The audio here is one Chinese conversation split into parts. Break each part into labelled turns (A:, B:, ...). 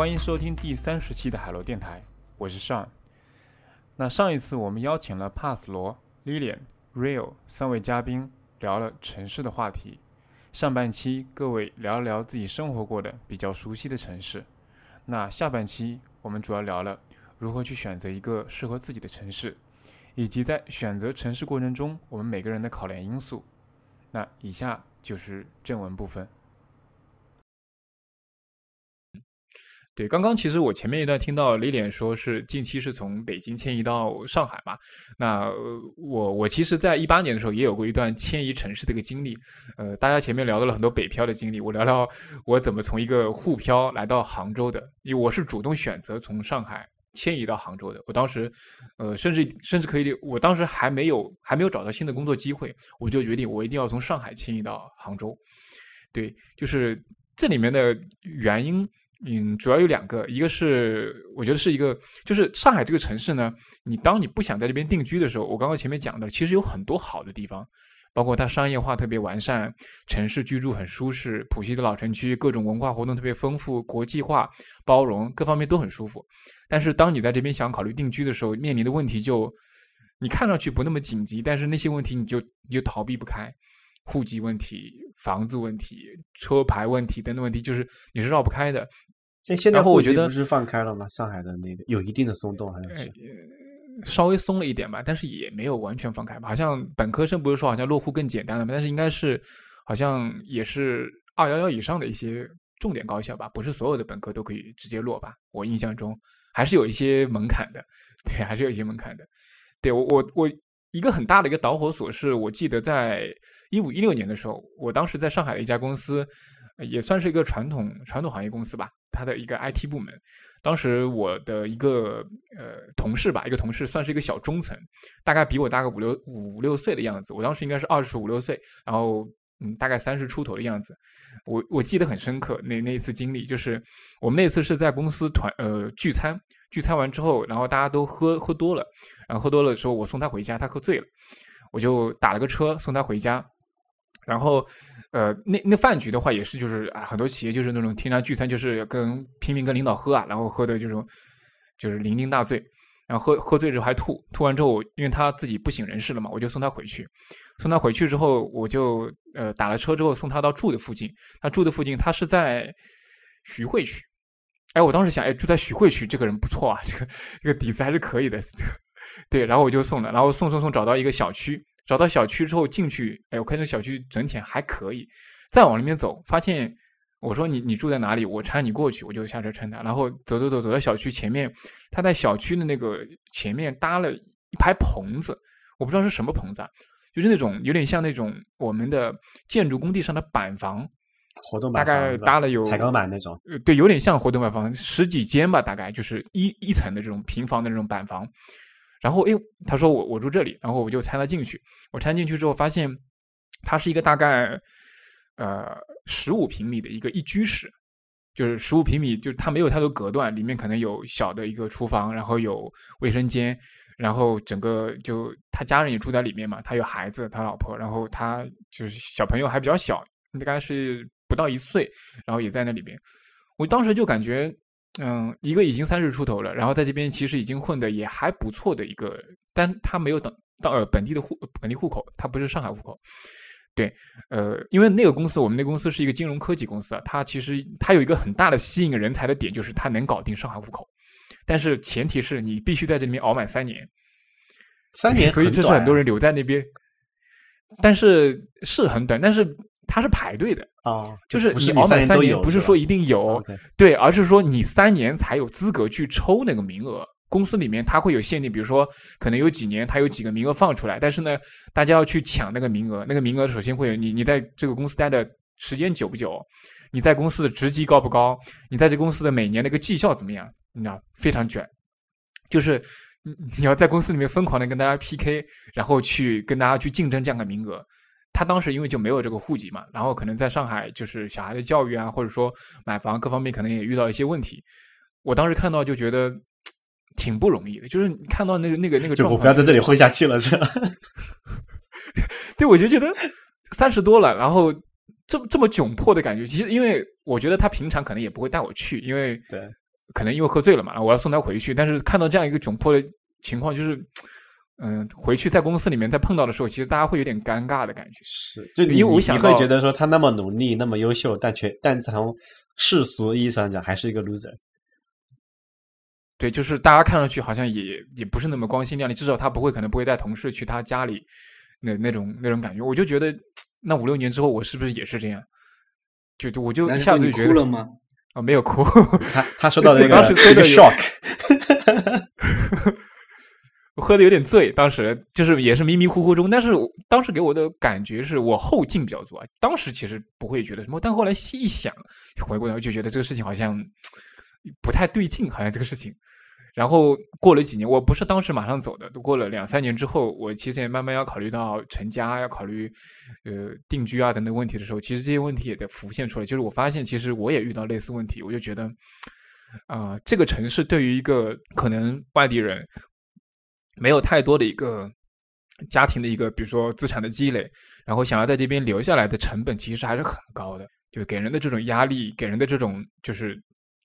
A: 欢迎收听第三十期的海螺电台，我是尚。那上一次我们邀请了帕斯罗、Lilian、Real 三位嘉宾聊了城市的话题。上半期各位聊了聊自己生活过的比较熟悉的城市，那下半期我们主要聊了如何去选择一个适合自己的城市，以及在选择城市过程中我们每个人的考量因素。那以下就是正文部分。对，刚刚其实我前面一段听到李脸说是近期是从北京迁移到上海嘛，那我我其实，在一八年的时候也有过一段迁移城市的一个经历。呃，大家前面聊到了很多北漂的经历，我聊聊我怎么从一个沪漂来到杭州的，因为我是主动选择从上海迁移到杭州的。我当时，呃，甚至甚至可以，我当时还没有还没有找到新的工作机会，我就决定我一定要从上海迁移到杭州。对，就是这里面的原因。嗯，主要有两个，一个是我觉得是一个，就是上海这个城市呢，你当你不想在这边定居的时候，我刚刚前面讲的，其实有很多好的地方，包括它商业化特别完善，城市居住很舒适，浦西的老城区各种文化活动特别丰富，国际化包容，各方面都很舒服。但是当你在这边想考虑定居的时候，面临的问题就，你看上去不那么紧急，但是那些问题你就你就逃避不开，户籍问题、房子问题、车牌问题等等问题，就是你是绕不开的。
B: 那现在我觉得不是放开了吗？上海的那个有一定的松动，好像是
A: 稍微松了一点吧，但是也没有完全放开吧。好像本科生不是说好像落户更简单了吗？但是应该是好像也是二幺幺以上的一些重点高校吧，不是所有的本科都可以直接落吧？我印象中还是有一些门槛的，对，还是有一些门槛的。对我我我一个很大的一个导火索是我记得在一五一六年的时候，我当时在上海的一家公司。也算是一个传统传统行业公司吧，他的一个 IT 部门。当时我的一个呃同事吧，一个同事算是一个小中层，大概比我大个五六五六岁的样子。我当时应该是二十五六岁，然后嗯，大概三十出头的样子。我我记得很深刻，那那一次经历就是我们那次是在公司团呃聚餐，聚餐完之后，然后大家都喝喝多了，然后喝多了的时候，我送他回家，他喝醉了，我就打了个车送他回家。然后，呃，那那饭局的话也是，就是啊，很多企业就是那种天天聚餐，就是跟拼命跟领导喝啊，然后喝的这种就是酩酊大醉，然后喝喝醉之后还吐，吐完之后，因为他自己不省人事了嘛，我就送他回去。送他回去之后，我就呃打了车之后送他到住的附近。他住的附近，他是在徐汇区。哎，我当时想，哎，住在徐汇区，这个人不错啊，这个这个底子还是可以的。对，然后我就送了，然后送送送找到一个小区。找到小区之后进去，哎，我看这小区整体还可以。再往里面走，发现我说你你住在哪里？我搀你过去，我就下车搀他。然后走走走走到小区前面，他在小区的那个前面搭了一排棚子，我不知道是什么棚子，啊，就是那种有点像那种我们的建筑工地上的板房，
B: 活动
A: 大概搭了有
B: 彩钢板那种，
A: 对，有点像活动板房，十几间吧，大概就是一一层的这种平房的这种板房。然后，哎，他说我我住这里，然后我就参他进去。我参进去之后，发现它是一个大概呃十五平米的一个一居室，就是十五平米，就是它没有太多隔断，里面可能有小的一个厨房，然后有卫生间，然后整个就他家人也住在里面嘛，他有孩子，他老婆，然后他就是小朋友还比较小，应该是不到一岁，然后也在那里边。我当时就感觉。嗯，一个已经三十出头了，然后在这边其实已经混的也还不错的一个，但他没有等到呃本地的户本地户口，他不是上海户口。对，呃，因为那个公司，我们那公司是一个金融科技公司啊，它其实它有一个很大的吸引人才的点，就是它能搞定上海户口，但是前提是你必须在这里面熬满三年，
B: 三年，
A: 所以这是很多人留在那边，但是是很短，但是。他是排队的
B: 啊，
A: 就是你熬满三年，不是说一定有，对，而是说你三年才有资格去抽那个名额。公司里面它会有限定，比如说可能有几年它有几个名额放出来，但是呢，大家要去抢那个名额。那个名额首先会有你，你在这个公司待的时间久不久，你在公司的职级高不高，你在这公司的每年那个绩效怎么样？你知道非常卷，就是你要在公司里面疯狂的跟大家 PK，然后去跟大家去竞争这样的名额。他当时因为就没有这个户籍嘛，然后可能在上海就是小孩的教育啊，或者说买房各方面可能也遇到一些问题。我当时看到就觉得挺不容易的，就是看到那个那个那个状况，
B: 我不要在这里混下去了，是吧？
A: 对，我就觉得三十多了，然后这么这么窘迫的感觉。其实，因为我觉得他平常可能也不会带我去，因为
B: 对，
A: 可能因为喝醉了嘛，我要送他回去。但是看到这样一个窘迫的情况，就是嗯，回去在公司里面再碰到的时候，其实大家会有点尴尬的感觉。
B: 是，就
A: 因为我想
B: 会觉得说他那么努力，那么优秀，但却但从世俗意义上讲，还是一个 loser。
A: 对，就是大家看上去好像也也不是那么光鲜亮丽，至少他不会可能不会带同事去他家里，那那种那种感觉，我就觉得那五六年之后我是不是也是这样？就我就一下子就觉得
C: 哭了吗？
A: 啊，没有哭，
B: 他他说到那个
A: 一
B: 个 shock，
A: 我 喝的有点醉，当时就是也是迷迷糊糊中，但是当时给我的感觉是我后劲比较足啊，当时其实不会觉得什么，但后来细一想，回过头就觉得这个事情好像 不太对劲，好像这个事情。然后过了几年，我不是当时马上走的，都过了两三年之后，我其实也慢慢要考虑到成家，要考虑呃定居啊等等问题的时候，其实这些问题也得浮现出来。就是我发现，其实我也遇到类似问题，我就觉得啊，这个城市对于一个可能外地人没有太多的一个家庭的一个，比如说资产的积累，然后想要在这边留下来的成本其实还是很高的，就给人的这种压力，给人的这种就是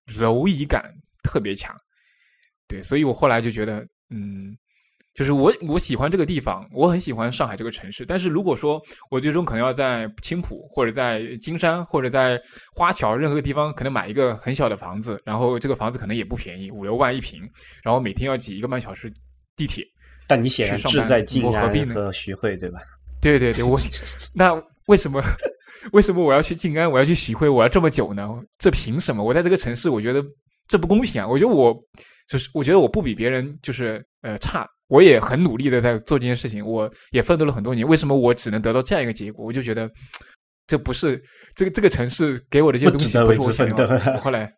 A: 蝼蚁感特别强。对，所以我后来就觉得，嗯，就是我我喜欢这个地方，我很喜欢上海这个城市。但是如果说我最终可能要在青浦或者在金山或者在花桥任何一个地方，可能买一个很小的房子，然后这个房子可能也不便宜，五六万一平，然后每天要挤一个半小时地铁。
B: 但你显然志在静安和徐汇，对吧？
A: 对对对，我 那为什么 为什么我要去静安，我要去徐汇，我要这么久呢？这凭什么？我在这个城市，我觉得这不公平啊！我觉得我。就是我觉得我不比别人就是呃差，我也很努力的在做这件事情，我也奋斗了很多年。为什么我只能得到这样一个结果？我就觉得 这不是这个这个城市给我的这些东西不是我想要的。后来，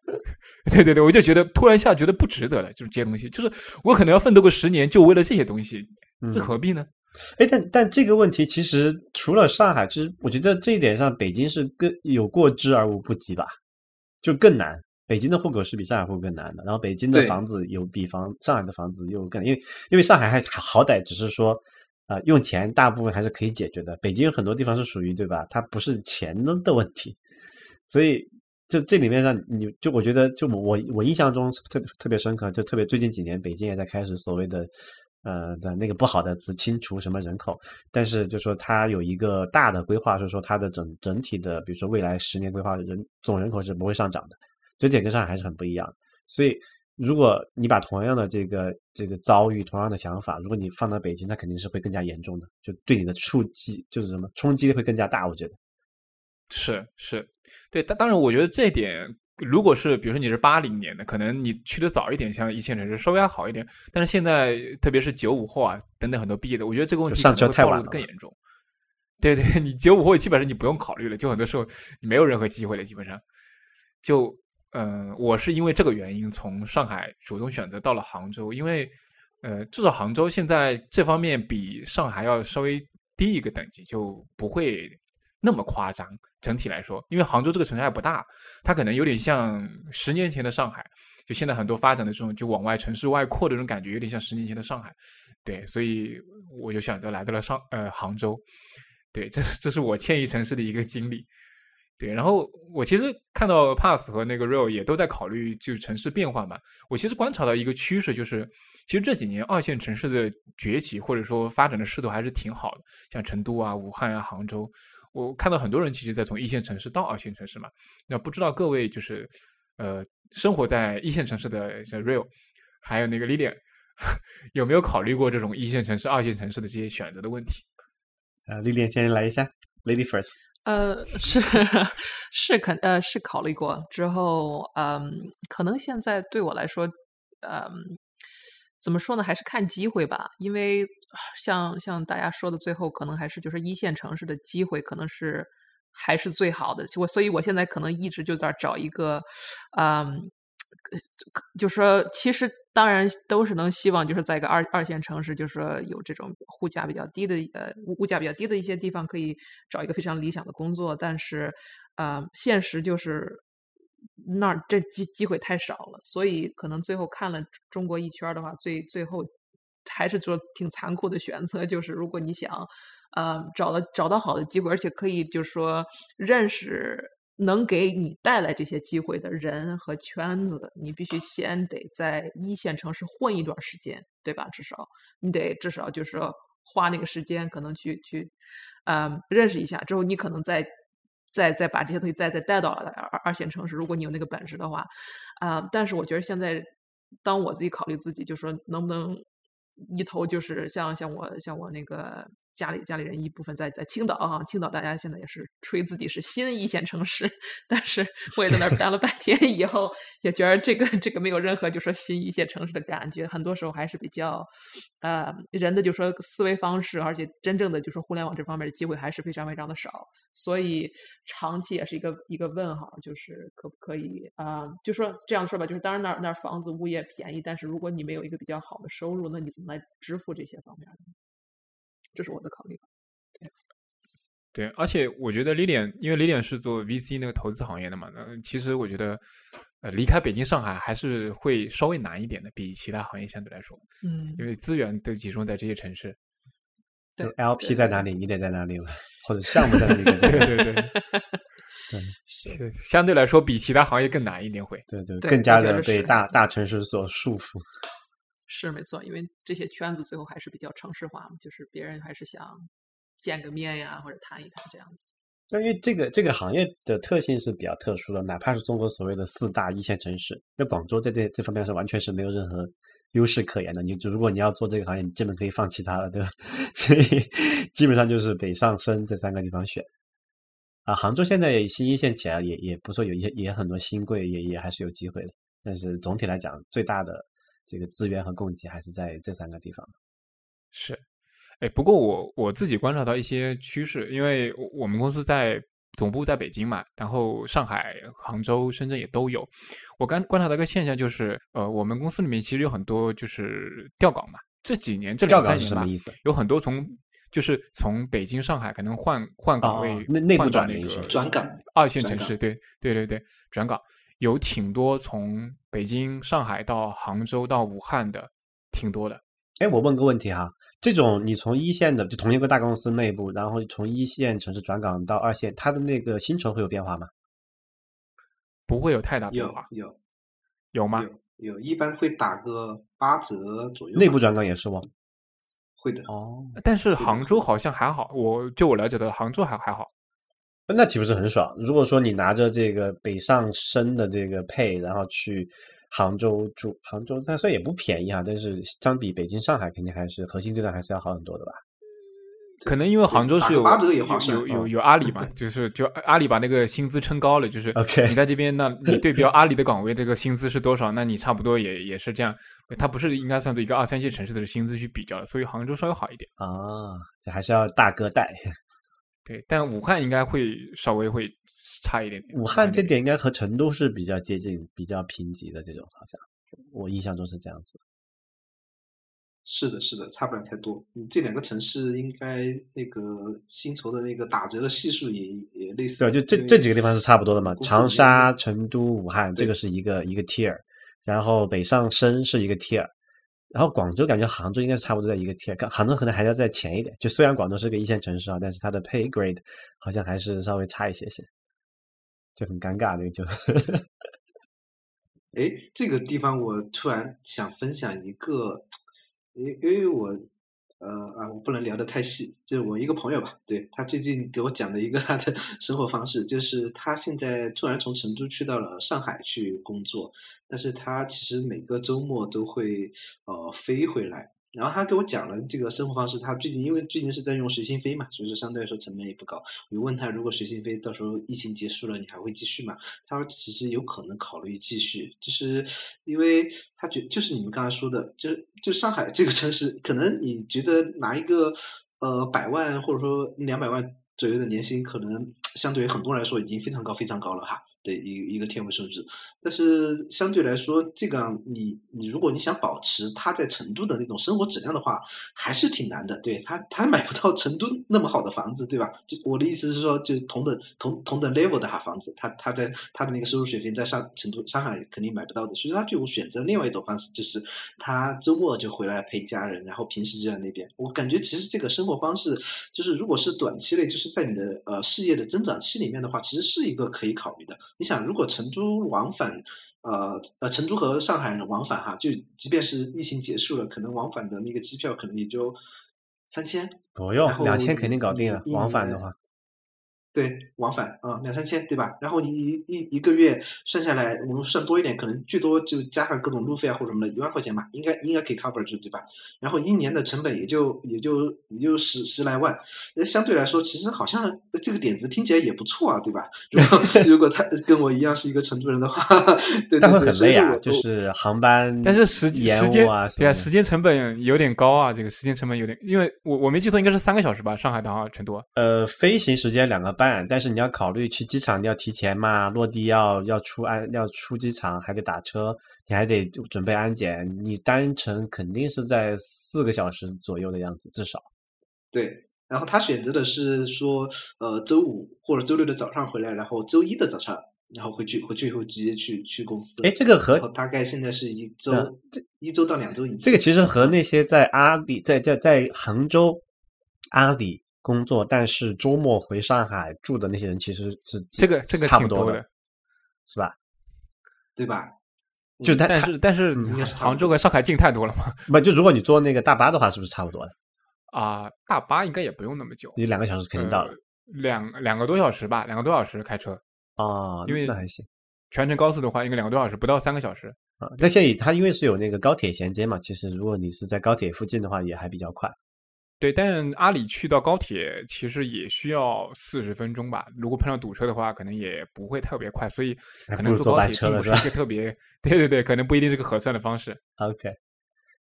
A: 对对对，我就觉得突然一下觉得不值得了，就是这些东西，就是我可能要奋斗个十年，就为了这些东西，这何必呢？
B: 哎，但但这个问题其实除了上海，其实我觉得这一点上，北京是更有过之而无不及吧，就更难。北京的户口是比上海户口更难的，然后北京的房子有比房上海的房子又更，因为因为上海还好歹只是说，呃，用钱大部分还是可以解决的。北京有很多地方是属于对吧？它不是钱的问题，所以这这里面上你就我觉得就我我印象中特别特别深刻，就特别最近几年北京也在开始所谓的呃的那个不好的词清除什么人口，但是就说它有一个大的规划，是说它的整整体的比如说未来十年规划人总人口是不会上涨的。这点跟上海还是很不一样，所以如果你把同样的这个这个遭遇、同样的想法，如果你放到北京，那肯定是会更加严重的，就对你的触击就是什么冲击会更加大。我觉得
A: 是是，对，但当然，我觉得这点，如果是比如说你是八零年的，可能你去的早一点，像一线城市稍微还好一点，但是现在特别是九五后啊等等很多毕业的，我觉得这个问题
B: 上车太晚
A: 了，更严重。对对，你九五后基本上你不用考虑了，就很多时候你没有任何机会了，基本上就。嗯，我是因为这个原因从上海主动选择到了杭州，因为呃，至少杭州现在这方面比上海要稍微低一个等级，就不会那么夸张。整体来说，因为杭州这个城市还不大，它可能有点像十年前的上海，就现在很多发展的这种就往外城市外扩的这种感觉，有点像十年前的上海。对，所以我就选择来到了上呃杭州。对，这是这是我迁移城市的一个经历。对，然后我其实看到 Pass 和那个 Real 也都在考虑就是城市变化嘛。我其实观察到一个趋势，就是其实这几年二线城市的崛起或者说发展的势头还是挺好的，像成都啊、武汉啊、杭州，我看到很多人其实在从一线城市到二线城市嘛。那不知道各位就是呃生活在一线城市的像 Real，还有那个 Lilian，有没有考虑过这种一线城市、二线城市的这些选择的问题？
B: 呃，Lilian 先来一下，Lady First。
D: 呃，是 是肯呃是考虑过之后，嗯，可能现在对我来说，嗯，怎么说呢，还是看机会吧。因为像像大家说的，最后可能还是就是一线城市的机会，可能是还是最好的。我所以，我现在可能一直就在找一个，嗯。就说，其实当然都是能希望，就是在一个二二线城市，就是说有这种物价比较低的呃物物价比较低的一些地方，可以找一个非常理想的工作。但是，呃，现实就是那这机机会太少了，所以可能最后看了中国一圈的话，最最后还是做挺残酷的选择，就是如果你想呃，找到找到好的机会，而且可以就是说认识能给你带来这些机会的人和圈子，你必须先得在一线城市混一段时间，对吧？至少你得至少就是花那个时间，可能去去，呃，认识一下。之后，你可能再再再把这些东西再再带到了二二线城市，如果你有那个本事的话，啊，但是我觉得现在当我自己考虑自己，就说能不能一头就是像像我像我那个。家里家里人一部分在在青岛啊，青岛大家现在也是吹自己是新一线城市，但是我也在那儿待了半天以后，也觉得这个这个没有任何就说新一线城市的感觉，很多时候还是比较，呃，人的就说思维方式，而且真正的就说互联网这方面的机会还是非常非常的少，所以长期也是一个一个问号，就是可不可以啊？就说这样说吧，就是当然那儿那儿房子物业便宜，但是如果你没有一个比较好的收入，那你怎么来支付这些方面的？这是我的考虑。对，
A: 对，而且我觉得 Lilian，因为 Lilian 是做 VC 那个投资行业的嘛，那其实我觉得，呃，离开北京、上海还是会稍微难一点的，比其他行业相对来说，
D: 嗯，
A: 因为资源都集中在这些城市。
D: 对
B: ，LP 在哪里，你得在哪里了，或者项目在哪里，
A: 对对对，是相对来说比其他行业更难一点，会，
B: 对对，更加的被大大城市所束缚。
D: 是没错，因为这些圈子最后还是比较城市化嘛，就是别人还是想见个面呀，或者谈一谈这样。
B: 的因为这个这个行业的特性是比较特殊的，哪怕是中国所谓的四大一线城市，那广州在这这方面是完全是没有任何优势可言的。你就如果你要做这个行业，你基本可以放弃它了，对吧？所以基本上就是北上深这三个地方选。啊，杭州现在新一线起来也也不说有一些也很多新贵，也也还是有机会的。但是总体来讲，最大的。这个资源和供给还是在这三个地方。
A: 是，哎，不过我我自己观察到一些趋势，因为我们公司在总部在北京嘛，然后上海、杭州、深圳也都有。我刚观察到一个现象，就是呃，我们公司里面其实有很多就是调岗嘛，这几年这两三年
B: 什么意思？
A: 有很多从就是从北京、上海可能换换岗位，
B: 内内部
A: 转
B: 那
A: 个
C: 转岗
A: 二线城市，对对对对，转岗。有挺多从北京、上海到杭州到武汉的，挺多的。
B: 哎，我问个问题哈，这种你从一线的就同一个大公司内部，然后从一线城市转岗到二线，它的那个薪酬会有变化吗？
A: 不会有太大变
C: 化。有有
A: 有吗？
C: 有有，一般会打个八折左右。
B: 内部转岗也是吗？
C: 会的。
B: 哦，
A: 但是杭州好像还好，我就我了解的，杭州还还好。
B: 那岂不是很爽？如果说你拿着这个北上深的这个配，然后去杭州住，杭州但虽然也不便宜啊，但是相比北京、上海，肯定还是核心地段还是要好很多的吧？
A: 可能因为杭州是有
C: 有
A: 有有阿里嘛，就是就阿里把那个薪资撑高了，就是。你在这边，那你对标 阿里的岗位，这个薪资是多少？那你差不多也也是这样。它不是应该算作一个二三线城市的薪资去比较的，所以杭州稍微好一点
B: 啊。这还是要大哥带。
A: 对，但武汉应该会稍微会差一点点。
B: 武汉这点应该和成都是比较接近、比较平级的这种，好像我印象中是这样子。
C: 是的，是的，差不了太多。你这两个城市应该那个薪酬的那个打折的系数也也类似。
B: 对，就这这几个地方是差不多的嘛。长沙、成都、武汉，这个是一个一个 tier，然后北上深是一个 tier。然后广州感觉杭州应该是差不多在一个 tier，杭州可能还要再前一点。就虽然广州是个一线城市啊，但是它的 pay grade 好像还是稍微差一些些，就很尴尬的就。
C: 哎，这个地方我突然想分享一个，因因为我。呃啊，我不能聊得太细。就是我一个朋友吧，对他最近给我讲的一个他的生活方式，就是他现在突然从成都去到了上海去工作，但是他其实每个周末都会呃飞回来。然后他给我讲了这个生活方式，他最近因为最近是在用随心飞嘛，所以说相对来说成本也不高。我就问他，如果随心飞到时候疫情结束了，你还会继续吗？他说其实有可能考虑继续，就是因为他觉就是你们刚才说的，就就上海这个城市，可能你觉得拿一个呃百万或者说两百万左右的年薪，可能相对于很多人来说已经非常高非常高了哈的一一个天文数字。但是相对来说，这个你你如果你想保持他在成都的那种生活质量的话，还是挺难的。对他他买不到成都那么好的房子，对吧？就我的意思是说，就同等同同等 level 的哈房子，他他在他的那个收入水平在上成都上海肯定买不到的，所以他就选择另外一种方式，就是他周末就回来陪家人，然后平时就在那边。我感觉其实这个生活方式，就是如果是短期内，就是在你的呃事业的增长期里面的话，其实是一个可以考虑的。你想，如果成都往返，呃呃，成都和上海往返哈，就即便是疫情结束了，可能往返的那个机票可能也就三千，
B: 不用两千肯定搞定了。往返的话，
C: 对，往返啊，两三千，对吧？然后你一一一个月算下来，我们算多一点，可能最多就加上各种路费啊或者什么的，一万块钱吧，应该应该可以 cover 住，对吧？然后一年的成本也就也就也就十十来万，那，相对来说，其实好像这个点子听起来也不错啊，对吧？如果 如果他跟我一样是一个成都人的话，对对
B: 但会
C: 对，
B: 很累啊，就是航班，
A: 但是时
B: 间
A: 时间
B: 啊
A: 对啊，时间成本有点高啊，这个时间成本有点，因为我我没记错，应该是三个小时吧，上海到成都。
B: 呃，飞行时间两个半，但是你要考虑去机场你要提前嘛，落地要要出安要出机场还得打车，你还得准备安检，你单程肯定是在四个小时左右的样子，至少。
C: 对，然后他选择的是说，呃，周五或者周六的早上回来，然后周一的早上，然后回去回去以后直接去去公司。
B: 哎，这个和
C: 大概现在是一周
B: 嗯
C: 一周到两周一次。
B: 这个其实和
C: 嗯
B: 那些在阿里在在在杭州阿里工作，但是周末回上海住的那些人其实是
A: 这个这个
B: 差不多
A: 的，
B: 是吧？
C: 对吧？嗯
B: 就
A: 但是但是杭州
C: 多
A: 和上海近太多了嘛。
B: 不就如果你坐那个大巴的话，是不是差不多的？
A: 啊，大巴应该也不用那么久，
B: 你两个小时肯定到了
A: 呃。两两个多小时吧，两个多小时开车，
B: 啊，
A: 因为
B: 那还行
A: 全程高速的话应该两个多小时，不到三个小时。
B: 啊。那现在它因为是有那个高铁衔接嘛，其实如果你是在高铁附近的话，也还比较快。
A: 对，但阿里去到高铁其实也需要四十分钟吧。如果碰上堵车的话，可能也不会特别快，所以可能
B: 坐
A: 坐高铁并不是一个特别，对对对，可能不一定是个合算的方式。
B: OK，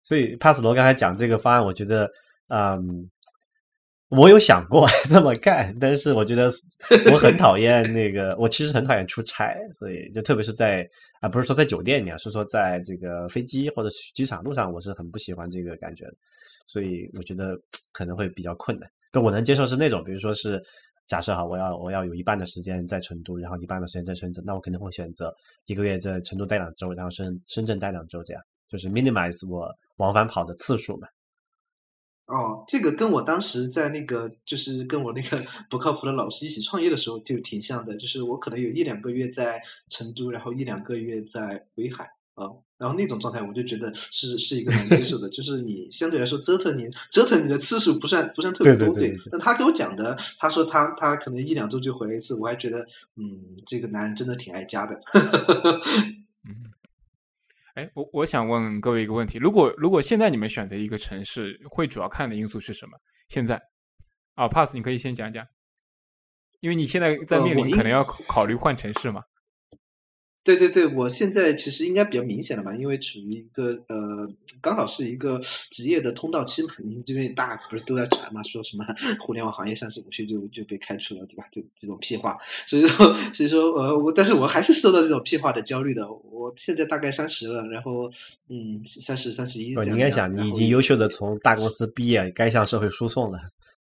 B: 所以帕斯罗刚才讲这个方案，我觉得，嗯，我有想过 这么干，但是我觉得我很讨厌那个，我其实很讨厌出差，所以就特别是在啊，不是说在酒店里啊，是说在这个飞机或者机场路上，我是很不喜欢这个感觉的，所以我觉得 可能会比较困难。但我能接受是那种，比如说是假设哈，我要我要有一半的时间在成都，然后一半的时间在深圳，那我肯定会选择一个月在成都待两周，然后深深圳待两周，这样就是 minimize 我往返跑的次数嘛。
C: 哦，这个跟我当时在那个就是跟我那个不靠谱的老师一起创业的时候就挺像的，就是我可能有一两个月在成都，然后一两个月在威海啊、然后那种状态我就觉得是是一个能接受的，就是你相对来说折腾你折腾你的次数不算不算特别多，
B: 对对对对对
C: 但他给我讲的，他说他他可能一两周就回来一次，我还觉得嗯，这个男人真的挺爱家的。
A: 嗯，哎，我我想问各位一个问题：如果如果现在你们选择一个城市，会主要看的因素是什么？现在啊，Pass，你可以先讲讲，因为你现在在面临可能要考考虑换城市嘛。
C: 对对对，我现在其实应该比较明显了吧，因为处于一个呃，刚好是一个职业的通道期嘛。因为这边大家不是都在传嘛，说什么互联网行业三十五岁就就被开除了，对吧？这这种屁话，所以说所以说呃，我但是我还是受到这种屁话的焦虑的。我现在大概三十了，然后嗯，三十三十一
B: 你应该想，你已经优秀的从大公司毕业，该向社会输送了。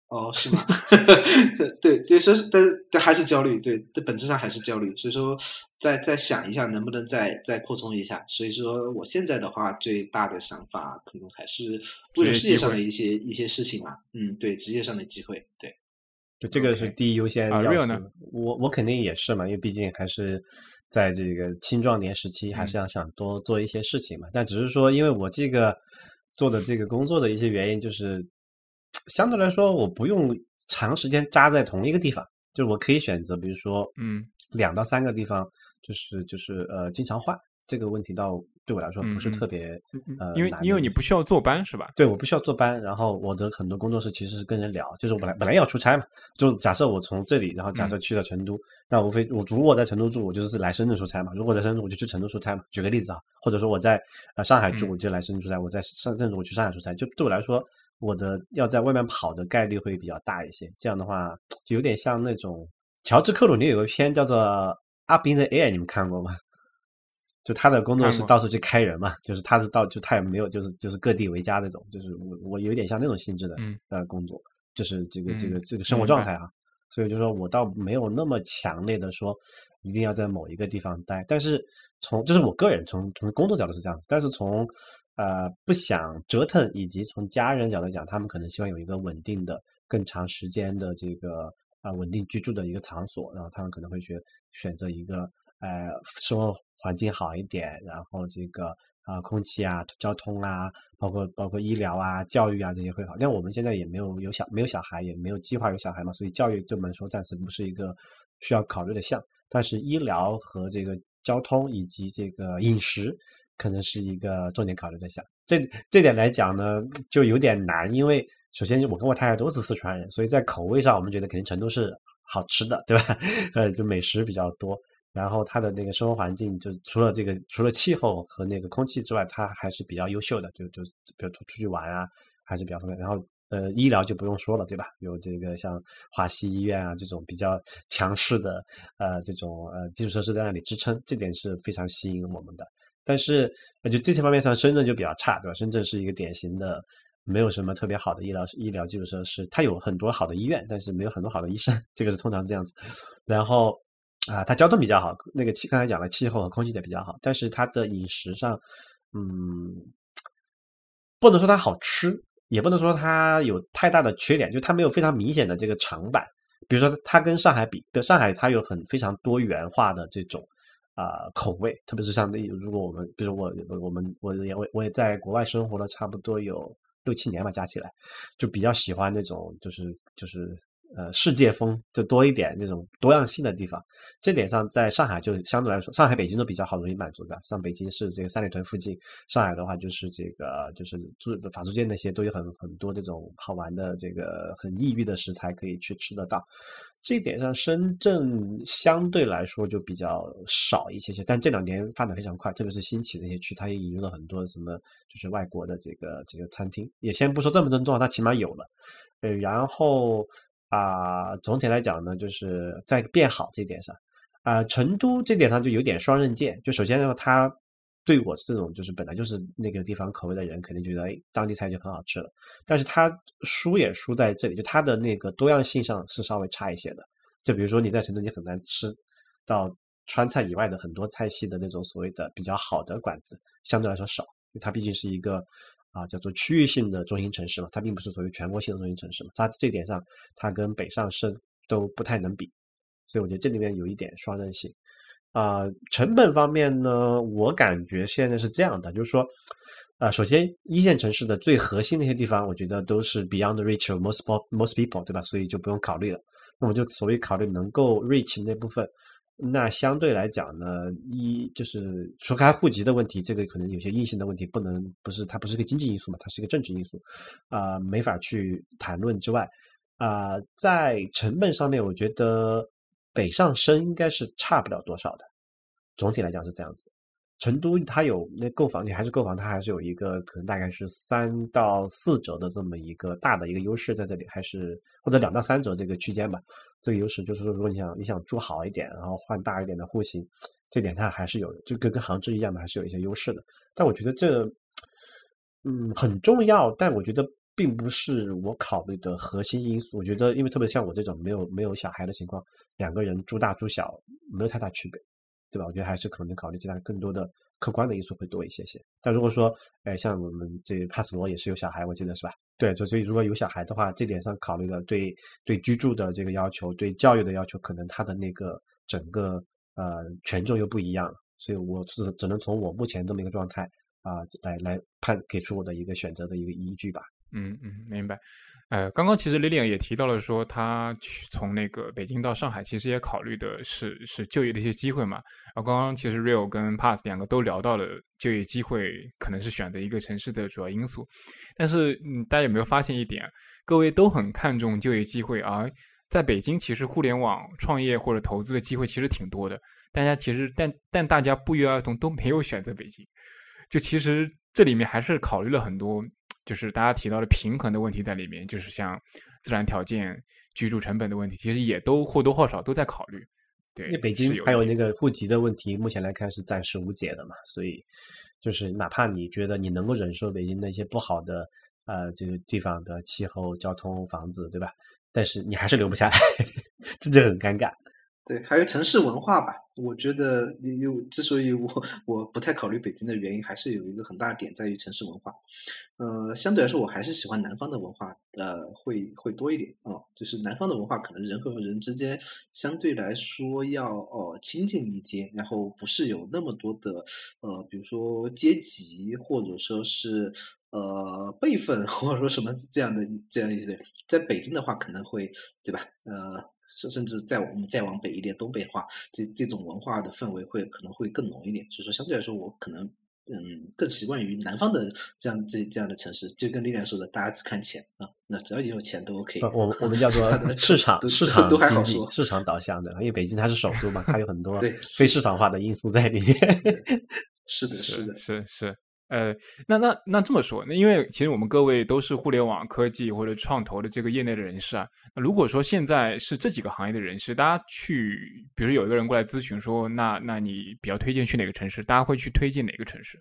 C: 哦，是吗？对对对，所以但但还是焦虑，对，这本质上还是焦虑。所以说，再再想一下，能不能再再扩充一下。所以说，我现在的话，最大的想法可能还是为了事业上的一些一些事情嘛。嗯，对，职业上的机会，对。
B: 就这个是第一优先
A: 啊
B: 要
A: Rio
B: 素。
A: 呢
B: 我我肯定也是嘛，因为毕竟还是在这个青壮年时期，还是
A: 嗯
B: 要想多做一些事情嘛。但只是说，因为我这个做的这个工作的一些原因，就是相对来说，我不用长时间扎在同一个地方，就是我可以选择，比如说，
A: 嗯，
B: 两到三个地方，就是就是呃，经常换。这个问题倒对我来说不是特别呃，
A: 因为因为你不需要坐班是吧？
B: 对，我不需要坐班，然后我的很多工作室其实是跟人聊，就是我本来本来要出差嘛，就假设我从这里，然后假设去了成都，那无非我如果在成都住，我就是来深圳出差嘛；如果在深圳，我就去成都出差嘛。举个例子啊，或者说我在呃上海住，
A: 嗯
B: 我就来深圳出差；我在深圳住，我去上海出差。就对我来说，我的要在外面跑的概率会比较大一些。这样的话，就有点像那种乔治克鲁尼有个片叫做《Up in the Air》，你们看过吗？就他的工作是到处去开人嘛，就是他是到就他也没有就是就是各地为家那种，就是我我有点像那种性质的呃工作，就是这个这个这个生活状态啊。所以就说我倒没有那么强烈的说一定要在某一个地方待，但是从就是我个人从从工作角度是这样子，但是从呃不想折腾以及从家人角度讲，他们可能希望有一个稳定的、更长时间的这个啊稳定居住的一个场所，然后他们可能会去选择一个呃生活环境好一点，然后这个。啊，空气啊，交通啊，包括包括医疗啊、教育啊这些会好。但我们现在也没有有小没有小孩，也没有计划有小孩嘛，所以教育对我们来说暂时不是一个需要考虑的项。但是医疗和这个交通以及这个饮食可能是一个重点考虑的项。这这点来讲呢，就有点难，因为首先我跟我太太都是四川人，所以在口味上我们觉得肯定成都是好吃的，对吧？呃，就美食比较多。然后它的那个生活环境，就除了这个，除了气候和那个空气之外，它还是比较优秀的。就就比如出去玩啊，还是比较方便。然后呃，医疗就不用说了，对吧？有这个像华西医院啊这种比较强势的呃这种呃基础设施在那里支撑，这点是非常吸引我们的。但是就这些方面上，深圳就比较差，对吧？深圳是一个典型的没有什么特别好的医疗医疗基础设施，它有很多好的医院，但是没有很多好的医生，这个是通常是这样子。然后。啊，它交通比较好，那个气刚才讲了，气候和空气也比较好，但是它的饮食上，嗯，不能说它好吃，也不能说它有太大的缺点，就它没有非常明显的这个长板。比如说，它跟上海比，上海它有很非常多元化的这种啊口味，特别是像那如果我们，比如我我们我也我我也在国外生活了差不多有六七年吧，加起来，就比较喜欢那种就是就是。呃，世界风就多一点这种多样性的地方，这点上在上海就相对来说，上海、北京都比较好容易满足的。像北京是这个三里屯附近，上海的话就是这个就是住法租界那些都有很很多这种好玩的这个很异域的食材可以去吃得到。这一点上，深圳相对来说就比较少一些些，但这两年发展非常快，特别是新起那些区，它也引入了很多什么就是外国的这个这个餐厅。也先不说这么正宗，它起码有了。呃，然后。啊，总体来讲呢，就是在变好这点上，啊，成都这点上就有点双刃剑。就首先呢，他对我这种就是本来就是那个地方口味的人，肯定觉得哎，当地菜就很好吃了。但是他输也输在这里，就他的那个多样性上是稍微差一些的。就比如说你在成都，你很难吃到川菜以外的很多菜系的那种所谓的比较好的馆子，相对来说少，因为它毕竟是一个。啊，叫做区域性的中心城市嘛，它并不是所谓全国性的中心城市嘛，它这点上它跟北上深都不太能比，所以我觉得这里面有一点双刃性。啊，成本方面呢，我感觉现在是这样的，就是说，啊，首先一线城市的最核心那些地方，我觉得都是 beyond reach of most most people，对吧？所以就不用考虑了。那么就所谓考虑能够 reach 那部分。那相对来讲呢，一就是除开户籍的问题，这个可能有些硬性的问题不能不是它不是个经济因素嘛，它是一个政治因素，啊，没法去谈论之外，啊，在成本上面，我觉得北上深应该是差不了多少的，总体来讲是这样子。成都它有那购房，你还是购房，它还是有一个可能大概是三到四折的这么一个大的一个优势在这里，还是或者两到三折这个区间吧。这个优势就是说，如果你想你想住好一点，然后换大一点的户型，这点它还是有，就跟跟杭州一样嘛，还是有一些优势的。但我觉得这嗯很重要，但我觉得并不是我考虑的核心因素。我觉得，因为特别像我这种没有没有小孩的情况，两个人住大住小没有太大区别。对吧？我觉得还是可能考虑其他更多的客观的因素会多一些些。但如果说，哎，像我们这帕斯罗也是有小孩，我记得是吧？对，所以如果有小孩的话，这点上考虑的对对居住的这个要求，对教育的要求，可能他的那个整个呃权重又不一样。所以我是只能从我目前这么一个状态啊来来判给出我的一个选择的一个依据吧。
A: 嗯嗯，明白。呃，刚刚其实 Lily 也提到了，说他去从那个北京到上海，其实也考虑的是是就业的一些机会嘛。然后刚刚其实 Real 跟 Pass 两个都聊到了就业机会可能是选择一个城市的主要因素。但是嗯，大家有没有发现一点？各位都很看重就业机会，而在北京其实互联网创业或者投资的机会其实挺多的。大家其实但但大家不约而同都没有选择北京，就其实这里面还是考虑了很多。就是大家提到的平衡的问题在里面，就是像自然条件、居住成本的问题，其实也都或多或少都在考虑。对，
B: 因为北京还有那个户籍的问题，目前来看是暂时无解的嘛，所以就是哪怕你觉得你能够忍受北京那些不好的呃这个地方的气候、交通、房子，对吧？但是你还是留不下来，这就很尴尬。
C: 对，还有城市文化吧。我觉得有，之所以我我不太考虑北京的原因，还是有一个很大的点在于城市文化。呃，相对来说，我还是喜欢南方的文化，呃，会会多一点啊。就是南方的文化，可能人和人之间相对来说要呃亲近一些，然后不是有那么多的呃，比如说阶级，或者说是呃辈分，或者说什么这样的这样一些。在北京的话，可能会对吧？呃。甚甚至再我们再往北一点，东北话这这种文化的氛围会可能会更浓一点。所以说，相对来说，我可能嗯更习惯于南方的这样这这样的城市。就跟丽莲说的，大家只看钱啊，那只要你有钱都 OK。
B: 我我们叫做 市场 市场经济市场导向的，因为北京它是首都嘛，它有很多 非市场化的因素在里面。
C: 是的，
A: 是
C: 的，
A: 是是。呃，那那那这么说，那因为其实我们各位都是互联网科技或者创投的这个业内的人士啊。那如果说现在是这几个行业的人士，大家去，比如有一个人过来咨询说，那那你比较推荐去哪个城市？大家会去推荐哪个城市？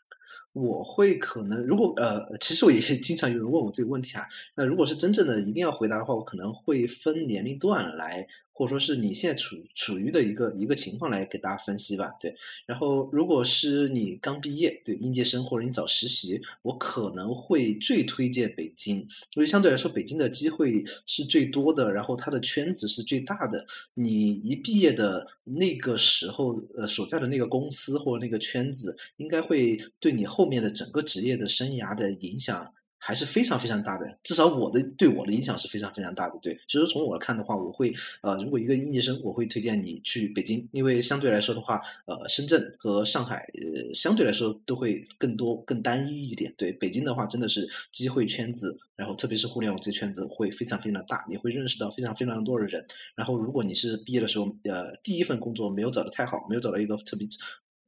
C: 我会可能，如果呃，其实我也经常有人问我这个问题啊。那如果是真正的一定要回答的话，我可能会分年龄段来。或者说是你现在处处于的一个一个情况来给大家分析吧，对。然后如果是你刚毕业，对应届生或者你找实习，我可能会最推荐北京，因为相对来说北京的机会是最多的，然后它的圈子是最大的。你一毕业的那个时候，呃，所在的那个公司或者那个圈子，应该会对你后面的整个职业的生涯的影响。还是非常非常大的，至少我的对我的影响是非常非常大的。对，所以说从我看的话，我会呃，如果一个应届生，我会推荐你去北京，因为相对来说的话，呃，深圳和上海呃，相对来说都会更多更单一一点。对，北京的话真的是机会圈子，然后特别是互联网这圈子会非常非常大，你会认识到非常非常多的人。然后如果你是毕业的时候，呃，第一份工作没有找的太好，没有找到一个特别。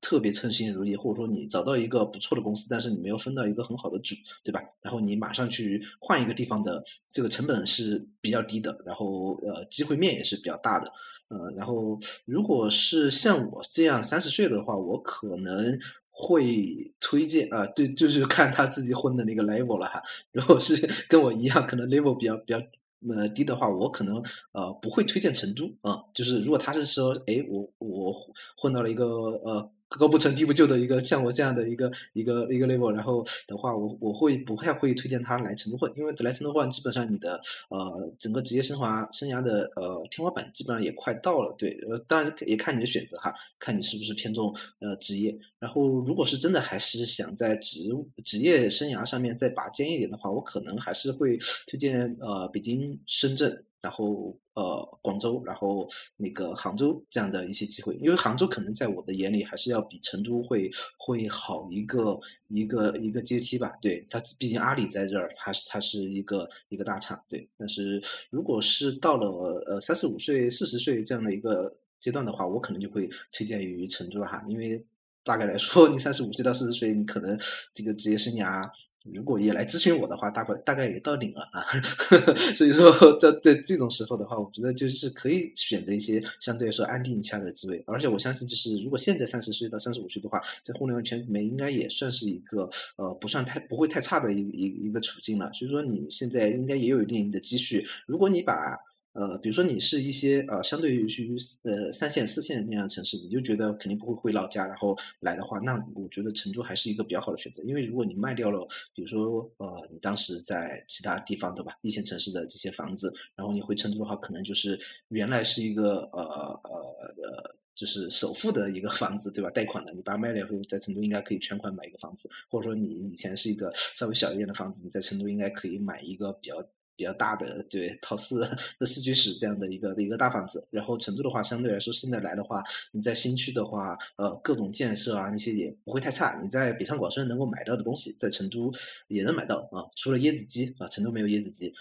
C: 特别称心如意，或者说你找到一个不错的公司，但是你没有分到一个很好的组，对吧？然后你马上去换一个地方的这个成本是比较低的，然后呃机会面也是比较大的，呃，然后如果是像我这样三十岁的话，我可能会推荐啊，对，就是看他自己混的那个 level 了哈。如果是 跟我一样，可能 level 比较比较呃低的话，我可能呃不会推荐成都啊。就是如果他是说，哎，我我混到了一个呃。高不成低不就的一个像我这样的一个一个一个 level，然后的话，我我会不太会推荐他来成都混，因为来成都混，基本上你的呃整个职业生涯生涯的呃天花板基本上也快到了，对，呃当然也看你的选择哈，看你是不是偏重呃职业，然后如果是真的还是想在职职业生涯上面再拔尖一点的话，我可能还是会推荐呃北京、深圳。然后呃，广州，然后那个杭州这样的一些机会，因为杭州可能在我的眼里还是要比成都会会好一个一个一个阶梯吧。对它，毕竟阿里在这儿，它是它是一个一个大厂。对，但是如果是到了呃三十五岁、四十岁这样的一个阶段的话，我可能就会推荐于成都哈，因为大概来说，你三十五岁到四十岁，你可能这个职业生涯。如果也来咨询我的话，大概大概也到顶了啊，所以说在在这种时候的话，我觉得就是可以选择一些相对来说安定一下的职位，而且我相信就是如果现在三十岁到三十五岁的话，在互联网圈里面应该也算是一个呃不算太不会太差的一一一个处境了，所以说你现在应该也有一定的积蓄，如果你把。呃，比如说你是一些呃，相对于呃三线、四线那样的城市，你就觉得肯定不会回老家，然后来的话，那我觉得成都还是一个比较好的选择。因为如果你卖掉了，比如说呃，你当时在其他地方对吧，一线城市的这些房子，然后你回成都的话，可能就是原来是一个呃呃呃，就是首付的一个房子对吧，贷款的，你把它卖了以后，在成都应该可以全款买一个房子，或者说你以前是一个稍微小一点的房子，你在成都应该可以买一个比较。比较大的对套四的四居室这样的一个的一个大房子，然后成都的话相对来说现在来的话，你在新区的话，呃，各种建设啊那些也不会太差。你在北上广深能够买到的东西，在成都也能买到啊，除了椰子鸡啊，成都没有椰子鸡，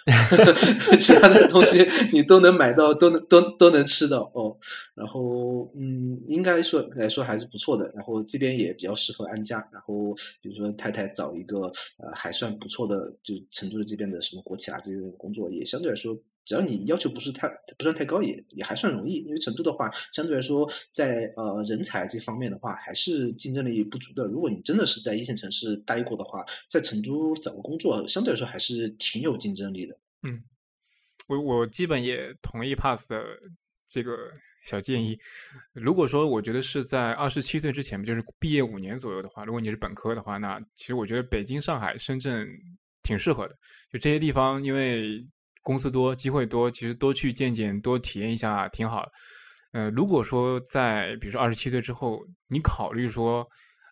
C: 其他的东西你都能买到，都能都都能吃到哦。然后嗯，应该说来说还是不错的。然后这边也比较适合安家，然后比如说太太找一个呃还算不错的，就成都的这边的什么国企啊这些。工作也相对来说只要你要求不是太不算太高，也也还算容易。因为成都的话，相对来说在呃人才这方面的话，还是竞争力不足的。如果你真的是在一线城市待过的话，在成都找个工作，相对来说还是挺有竞争力的。
A: 嗯，我我基本也同意 Pass 的这个小建议。如果说我觉得是在二十七岁之前，就是毕业五年左右的话，如果你是本科的话，那其实我觉得北京、上海、深圳挺适合的。就这些地方，因为公司多，机会多，其实多去见见，多体验一下挺好的。呃，如果说在比如说二十七岁之后，你考虑说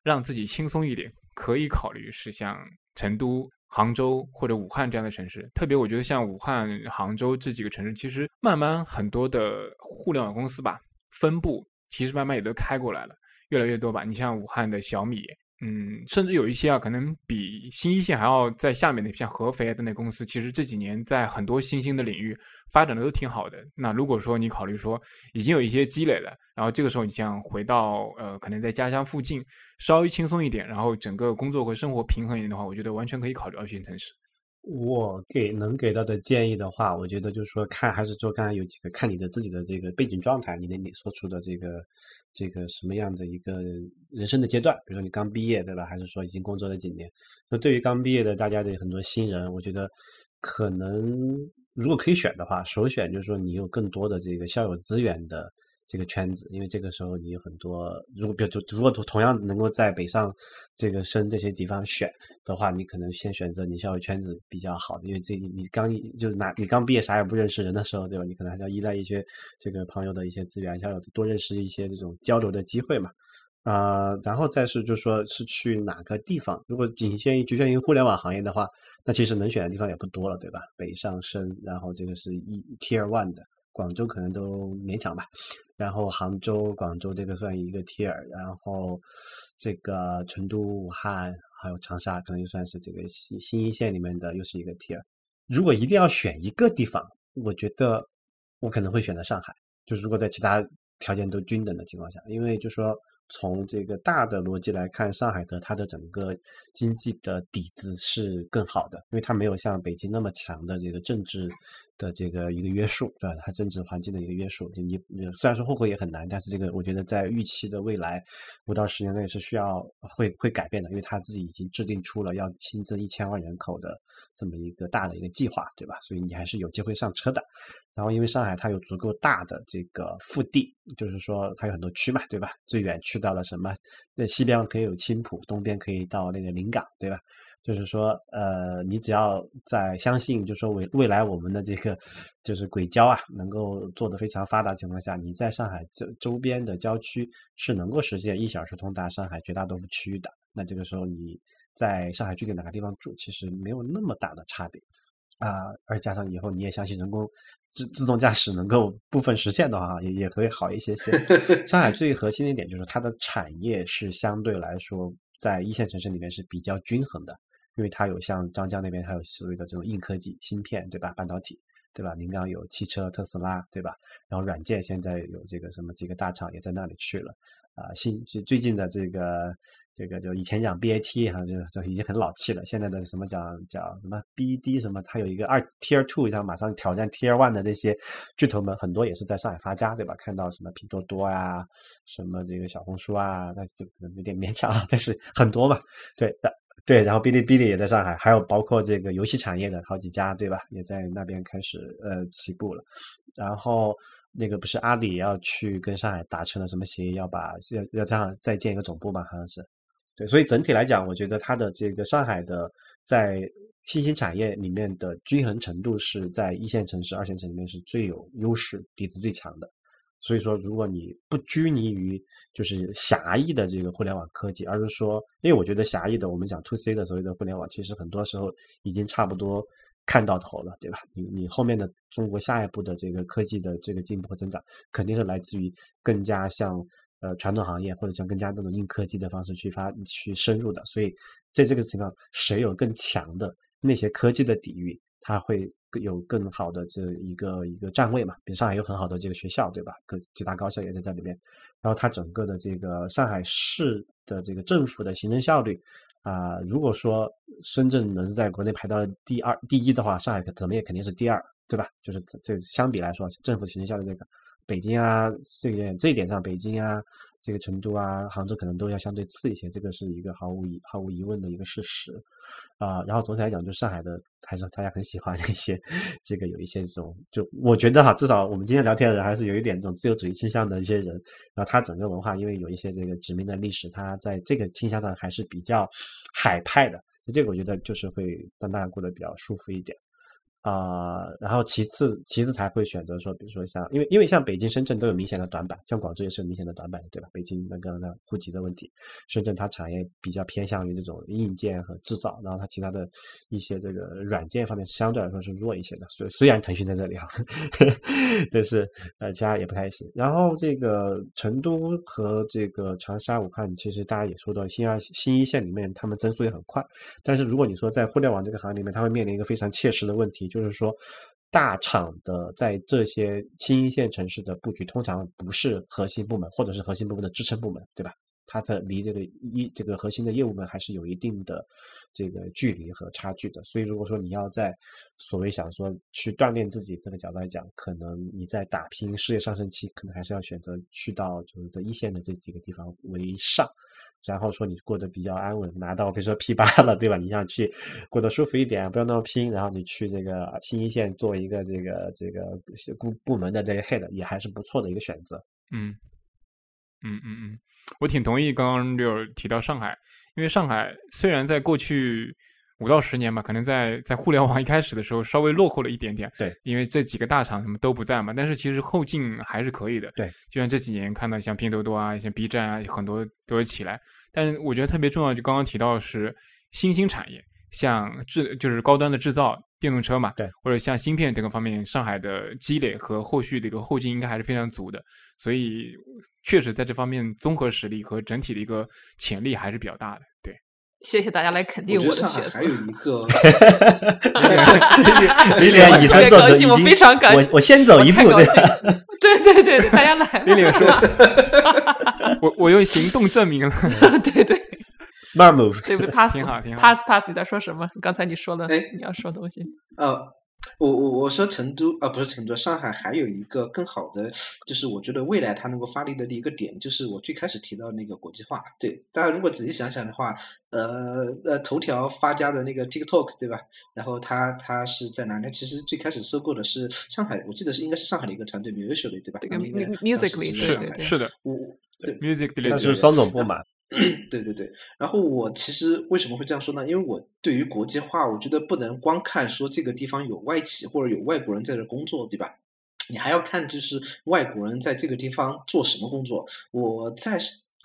A: 让自己轻松一点，可以考虑是像成都。杭州或者武汉这样的城市，特别我觉得像武汉、杭州这几个城市，其实慢慢很多的互联网公司吧，分布其实慢慢也都开过来了，越来越多吧。你像武汉的小米。嗯，甚至有一些啊，可能比新一线还要在下面的，像合肥啊等等公司，其实这几年在很多新兴的领域发展的都挺好的。那如果说你考虑说已经有一些积累了，然后这个时候你想回到呃，可能在家乡附近稍微轻松一点，然后整个工作和生活平衡一点的话，我觉得完全可以考虑二线城市。
B: 我给能给到的建议的话，我觉得就是说看还是说刚才有几个看你的自己的这个背景状态，你的你所处的这个这个什么样的一个人生的阶段，比如说你刚毕业对吧？还是说已经工作了几年？那对于刚毕业的大家的很多新人，我觉得可能如果可以选的话，首选就是说你有更多的这个校友资源的。这个圈子，因为这个时候你有很多，如果比如就如果同样能够在北上这个深这些地方选的话，你可能先选择你校友圈子比较好，因为这你刚就是拿你刚毕业啥也不认识人的时候，对吧？你可能还是要依赖一些这个朋友的一些资源，要多认识一些这种交流的机会嘛。啊，然后再是就说是去哪个地方，如果仅限于局限于互联网行业的话，那其实能选的地方也不多了，对吧？北上深，然后这个是一 Tier One 的。广州可能都勉强吧，然后杭州、广州这个算一个 tier，然后这个成都、武汉还有长沙可能就算是这个新新一线里面的又是一个 tier。如果一定要选一个地方，我觉得我可能会选择上海，就是如果在其他条件都均等的情况下，因为就说。从这个大的逻辑来看，上海的它的整个经济的底子是更好的，因为它没有像北京那么强的这个政治的这个一个约束，对吧？它政治环境的一个约束，就你虽然说后悔也很难，但是这个我觉得在预期的未来五到十年内是需要会会改变的，因为他自己已经制定出了要新增一千万人口的这么一个大的一个计划，对吧？所以你还是有机会上车的。然后，因为上海它有足够大的这个腹地，就是说它有很多区嘛，对吧？最远去到了什么？那西边可以有青浦，东边可以到那个临港，对吧？就是说，呃，你只要在相信，就说未未来我们的这个就是轨交啊，能够做得非常发达情况下，你在上海周周边的郊区是能够实现一小时通达上海绝大多数区域的。那这个时候你在上海具体哪个地方住，其实没有那么大的差别。啊，而加上以后你也相信人工自自动驾驶能够部分实现的话，也也会好一些些。上海最核心的一点就是它的产业是相对来说在一线城市里面是比较均衡的，因为它有像张江那边，它有所谓的这种硬科技芯片，对吧？半导体，对吧？临港有汽车特斯拉，对吧？然后软件现在有这个什么几个大厂也在那里去了。啊，新最最近的这个。这个就以前讲 BAT 哈，就就已经很老气了。现在的什么讲讲什么 BD 什么，它有一个二 Tier Two，像马上挑战 Tier One 的那些巨头们，很多也是在上海发家，对吧？看到什么拼多多啊，什么这个小红书啊，那就可能有点勉强啊，但是很多嘛。对的，对。然后哔哩哔哩也在上海，还有包括这个游戏产业的好几家，对吧？也在那边开始呃起步了。然后那个不是阿里也要去跟上海达成了什么协议，要把要要这样再建一个总部嘛？好像是。对，所以整体来讲，我觉得它的这个上海的在新兴产业里面的均衡程度是在一线城市、二线城市里面是最有优势、底子最强的。所以说，如果你不拘泥于就是狭义的这个互联网科技，而是说，因为我觉得狭义的我们讲 to C 的所谓的互联网，其实很多时候已经差不多看到头了，对吧？你你后面的中国下一步的这个科技的这个进步和增长，肯定是来自于更加像。呃，传统行业或者像更加那种硬科技的方式去发去深入的，所以在这个情况，谁有更强的那些科技的底蕴，他会有更好的这一个一个站位嘛？比如上海有很好的这个学校，对吧？各几大高校也在这里面，然后它整个的这个上海市的这个政府的行政效率啊，如果说深圳能在国内排到第二、第一的话，上海怎么也肯定是第二，对吧？就是这相比来说，政府行政效率这个，北京啊，这点这一点上，北京啊。这个成都啊，杭州可能都要相对次一些，这个是一个毫无疑毫无疑问的一个事实啊。然后总体来讲，就上海的还是大家很喜欢的一些，这个有一些这种，就我觉得哈，至少我们今天聊天的人还是有一点这种自由主义倾向的一些人。然后他整个文化，因为有一些这个殖民的历史，他在这个倾向上还是比较海派的。这个我觉得就是会让大家过得比较舒服一点。啊，然后其次，其次才会选择说，比如说像，因为因为像北京、深圳都有明显的短板，像广州也是有明显的短板，对吧？北京那个那户籍的问题，深圳它产业比较偏向于这种硬件和制造，然后它其他的一些这个软件方面相对来说是弱一些的。所以虽然腾讯在这里哈，但是呃，其他也不太行。然后这个成都和这个长沙、武汉，其实大家也说到新二新一线里面，他们增速也很快。但是如果你说在互联网这个行业里面，它会面临一个非常切实的问题，就就是说，大厂的在这些新一线城市的布局，通常不是核心部门，或者是核心部门的支撑部门，对吧？它的离这个一这个核心的业务们还是有一定的这个距离和差距的。所以，如果说你要在所谓想说去锻炼自己这个角度来讲，可能你在打拼事业上升期，可能还是要选择去到就是在一线的这几个地方为上。然后说你过得比较安稳，拿到比如说 P 八了，对吧？你想去过得舒服一点，不要那么拼，然后你去这个新一线做一个这个这个部部门的这个 head，也还是不错的一个选择。
A: 嗯嗯嗯嗯，我挺同意刚刚就提到上海，因为上海虽然在过去。五到十年吧，可能在在互联网一开始的时候稍微落后了一点点。
B: 对，
A: 因为这几个大厂什么都不在嘛。但是其实后劲还是可以的。
B: 对，
A: 就像这几年看到像拼多多啊、像 B 站啊，很多都有起来。但是我觉得特别重要，就刚刚提到是新兴产业，像制就是高端的制造电动车嘛，
B: 对，
A: 或者像芯片这个方面，上海的积累和后续的一个后劲应该还是非常足的。所以确实在这方面综合实力和整体的一个潜力还是比较大的。对。
D: 谢谢大家来肯定我
C: 的学子。还有一个，
B: 李脸以身作则，
D: 我非常感
B: 我我先走一步，
D: 对对对对，大家来。
A: 李脸说，我我用行动证明了，
D: 对对
B: ，smart move，
D: 对不对？pass，
A: 挺好挺好
D: ，pass pass，你在说什么？刚才你说的，哎，你要说东西，
C: 呃。我我我说成都啊，不是成都，上海还有一个更好的，就是我觉得未来它能够发力的一个点，就是我最开始提到那个国际化。对，大家如果仔细想想的话，呃呃，头条发家的那个 TikTok，对吧？然后它它是在哪里？其实最开始收购的是上海，我记得是应该是上海的一个团队 m u s i c a l 对吧？
D: 这个 Musicly
A: 是是的，
C: 我对
A: Musicly
B: 它是双总部嘛。
C: 对对对，然后我其实为什么会这样说呢？因为我对于国际化，我觉得不能光看说这个地方有外企或者有外国人在这工作，对吧？你还要看就是外国人在这个地方做什么工作。我在。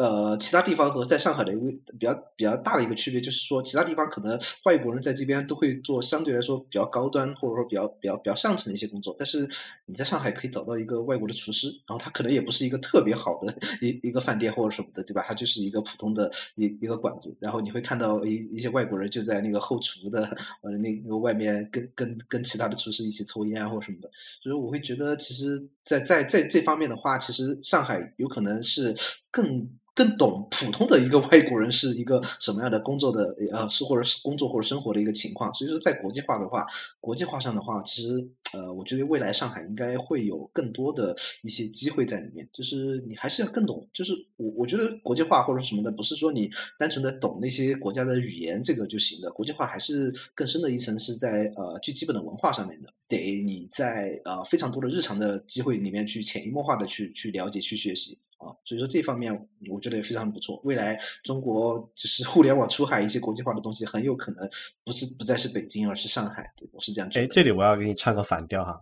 C: 呃，其他地方和在上海的一个比较比较大的一个区别，就是说，其他地方可能外国人在这边都会做相对来说比较高端或者说比较比较比较上层的一些工作，但是你在上海可以找到一个外国的厨师，然后他可能也不是一个特别好的一一个饭店或者什么的，对吧？他就是一个普通的一一个馆子，然后你会看到一一些外国人就在那个后厨的呃那个外面跟跟跟其他的厨师一起抽烟啊或者什么的，所以我会觉得其实，在在在这方面的话，其实上海有可能是更。更懂普通的一个外国人是一个什么样的工作的呃是或者是工作或者生活的一个情况，所以说在国际化的话，国际化上的话，其实呃，我觉得未来上海应该会有更多的一些机会在里面。就是你还是要更懂，就是我我觉得国际化或者什么的，不是说你单纯的懂那些国家的语言这个就行的，国际化还是更深的一层是在呃最基本的文化上面的，得你在呃非常多的日常的机会里面去潜移默化的去去了解去学习。啊，所以说这方面我觉得也非常不错。未来中国就是互联网出海一些国际化的东西，很有可能不是不再是北京，而是上海。对，我是这样觉得。
B: 哎，这里我要给你唱个反调哈，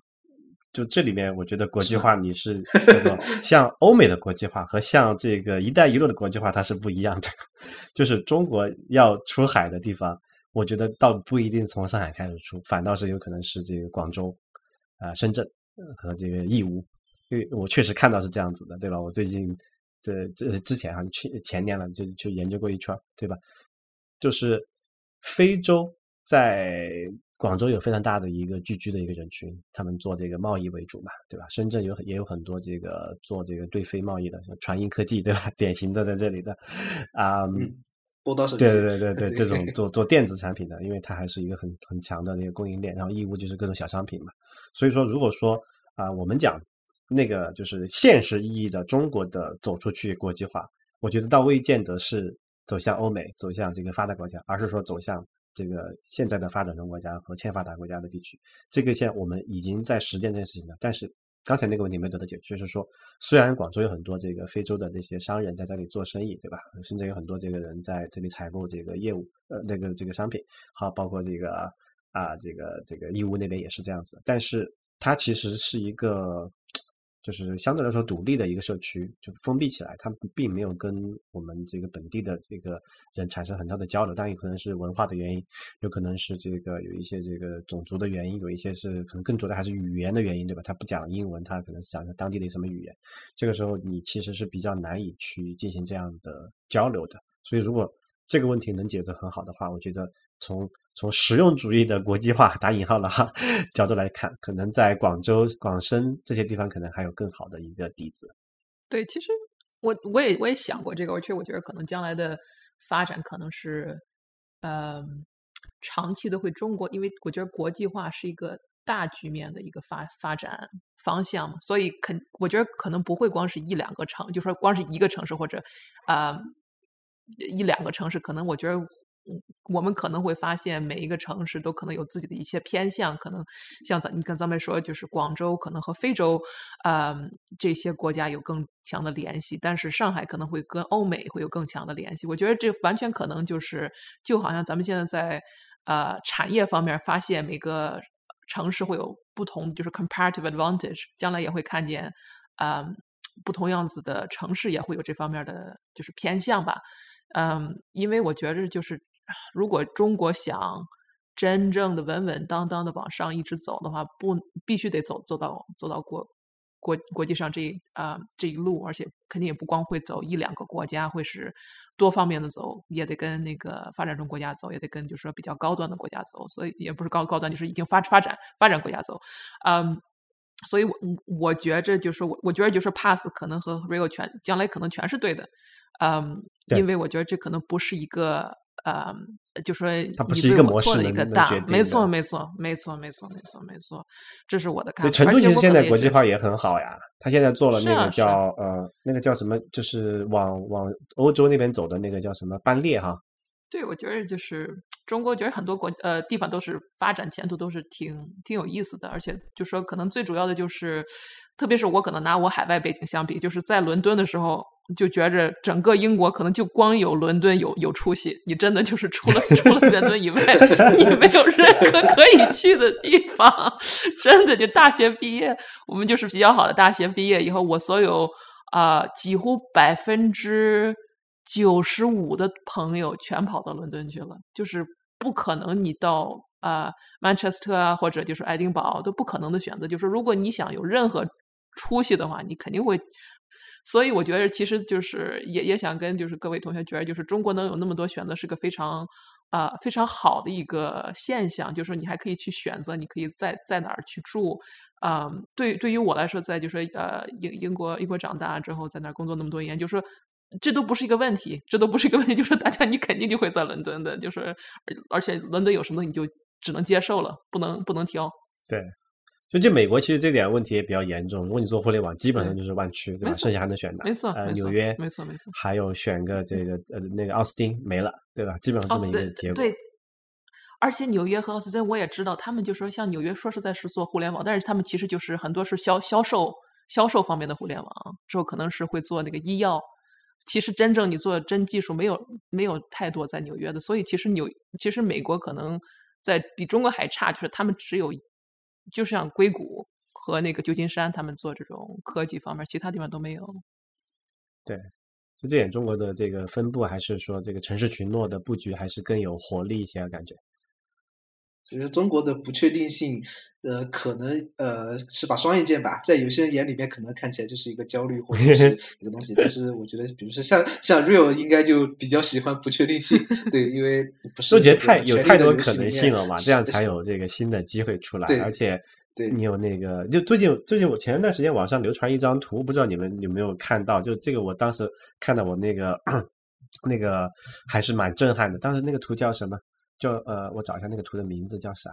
B: 就这里面我觉得国际化你是叫做 像欧美的国际化和像这个“一带一路”的国际化它是不一样的。就是中国要出海的地方，我觉得倒不一定从上海开始出，反倒是有可能是这个广州啊、深圳和这个义乌。因为我确实看到是这样子的，对吧？我最近这这之前好像去前年了，就去研究过一圈，对吧？就是非洲在广州有非常大的一个聚居的一个人群，他们做这个贸易为主嘛，对吧？深圳有也有很多这个做这个对非贸易的，像传音科技，对吧？典型的在这里的啊。
C: 波导手机。
B: 对对对 对，
C: 对
B: 这种做做电子产品的，因为它还是一个很很强的那个供应链，然后义乌就是各种小商品嘛。所以说，如果说啊、我们讲那个就是现实意义的中国的走出去国际化，我觉得倒未见得是走向欧美、走向这个发达国家，而是说走向这个现在的发展中国家和欠发达国家的地区。这个现在我们已经在实践这件事情了，但是刚才那个问题没得到解决，就是说，虽然广州有很多这个非洲的那些商人在这里做生意，对吧？甚至有很多这个人在这里采购这个业务，呃，那个这个商品，好，包括这个啊，这个这个义乌那边也是这样子，但是它其实是一个。就是相对来说独立的一个社区，就封闭起来，它并没有跟我们这个本地的这个人产生很大的交流。当然，有可能是文化的原因，有可能是这个有一些这个种族的原因，有一些是可能更多的还是语言的原因，对吧？他不讲英文，他可能是讲当地的什么语言。这个时候，你其实是比较难以去进行这样的交流的。所以，如果这个问题能解决很好的话，我觉得从从实用主义的国际化打引号了哈角度来看，可能在广州、广深这些地方，可能还有更好的一个底子。
D: 对，其实我我也我也想过这个，而且我觉得可能将来的发展可能是，呃，长期的会中国，因为我觉得国际化是一个大局面的一个发发展方向嘛，所以肯我觉得可能不会光是一两个城，就说光是一个城市或者啊、一两个城市，可能我觉得。我们可能会发现，每一个城市都可能有自己的一些偏向，可能像咱你跟咱们说，就是广州可能和非洲，呃，这些国家有更强的联系，但是上海可能会跟欧美会有更强的联系。我觉得这完全可能就是，就好像咱们现在在呃产业方面发现每个城市会有不同，就是 comparative advantage，将来也会看见，呃，不同样子的城市也会有这方面的就是偏向吧。嗯，因为我觉着就是，如果中国想真正的稳稳当当的往上一直走的话，不必须得走走到走到国国国际上这一啊、这一路，而且肯定也不光会走一两个国家，会是多方面的走，也得跟那个发展中国家走，也得跟就是说比较高端的国家走，所以也不是高高端，就是已经发发展发展国家走，嗯。所以我，我觉着就是我，我觉得就是 pass 可能和 real 全将来可能全是对的，嗯，因为我觉得这可能不是一个，呃，就说
B: 它不
D: 你对
B: 是一个模
D: 我错的一个大没错没错没错没错没错没错，这是我的看，法。
B: 成都其实现在国际化也很好呀，他现在做了那个叫呃那个叫什么，就是往往欧洲那边走的那个叫什么班列哈，
D: 对，我觉得就是中国，觉得很多国呃地方都是发展前途都是挺挺有意思的，而且就说可能最主要的就是，特别是我可能拿我海外背景相比，就是在伦敦的时候，就觉着整个英国可能就光有伦敦有有出息，你真的就是除了除了伦敦以外，你没有任何可以去的地方，真的就大学毕业，我们就是比较好的大学毕业以后，我所有啊、几乎百分之九十五的朋友全跑到伦敦去了，就是不可能你到啊、曼彻斯特啊，或者就是爱丁堡都不可能的选择。就是如果你想有任何出息的话，你肯定会。所以我觉得，其实就是也也想跟就是各位同学觉得，就是中国能有那么多选择，是个非常啊、非常好的一个现象。就是说你还可以去选择，你可以在在哪儿去住。啊、对，对于我来说，在就是说呃英英国英国长大之后，在那儿工作那么多年，就是说这都不是一个问题，这都不是一个问题，就是大家你肯定就会在伦敦的，就是而而且伦敦有什么你就只能接受了，不能不能挑。
B: 对。就这美国其实这点问题也比较严重，如果你做互联网，基本上就是湾区，对吧？剩下还能选哪？
D: 没错
B: 纽约，
D: 没错没错
B: 还有选个这个呃那个奥斯汀没了，对吧？基本上这么一个结果。
D: 对，而且纽约和奥斯汀我也知道，他们就说像纽约说是在是做互联网，但是他们其实就是很多是销销售销售方面的互联网，之后可能是会做那个医药。其实真正你做真技术没有没有太多在纽约的，所以其实纽其实美国可能在比中国还差，就是他们只有就像硅谷和那个旧金山，他们做这种科技方面，其他地方都没有。
B: 对，就这点中国的这个分布，还是说这个城市群落的布局，还是更有活力一些，感觉。
C: 其实中国的不确定性，呃，可能呃是把双刃剑吧，在有些人眼里面可能看起来就是一个焦虑或者是 一个东西，但是我觉得，比如说像像 Real 应该就比较喜欢不确定性，对，因为不是
B: 都觉得太有太多可能性了嘛，这样才有这个新的机会出来，而且
C: 对
B: 你有那个，就最近最近我前一段时间网上流传一张图，不知道你们有没有看到？就这个我当时看到我那个 那个还是蛮震撼的。当时那个图叫什么？就呃，我找一下那个图的名字叫啥？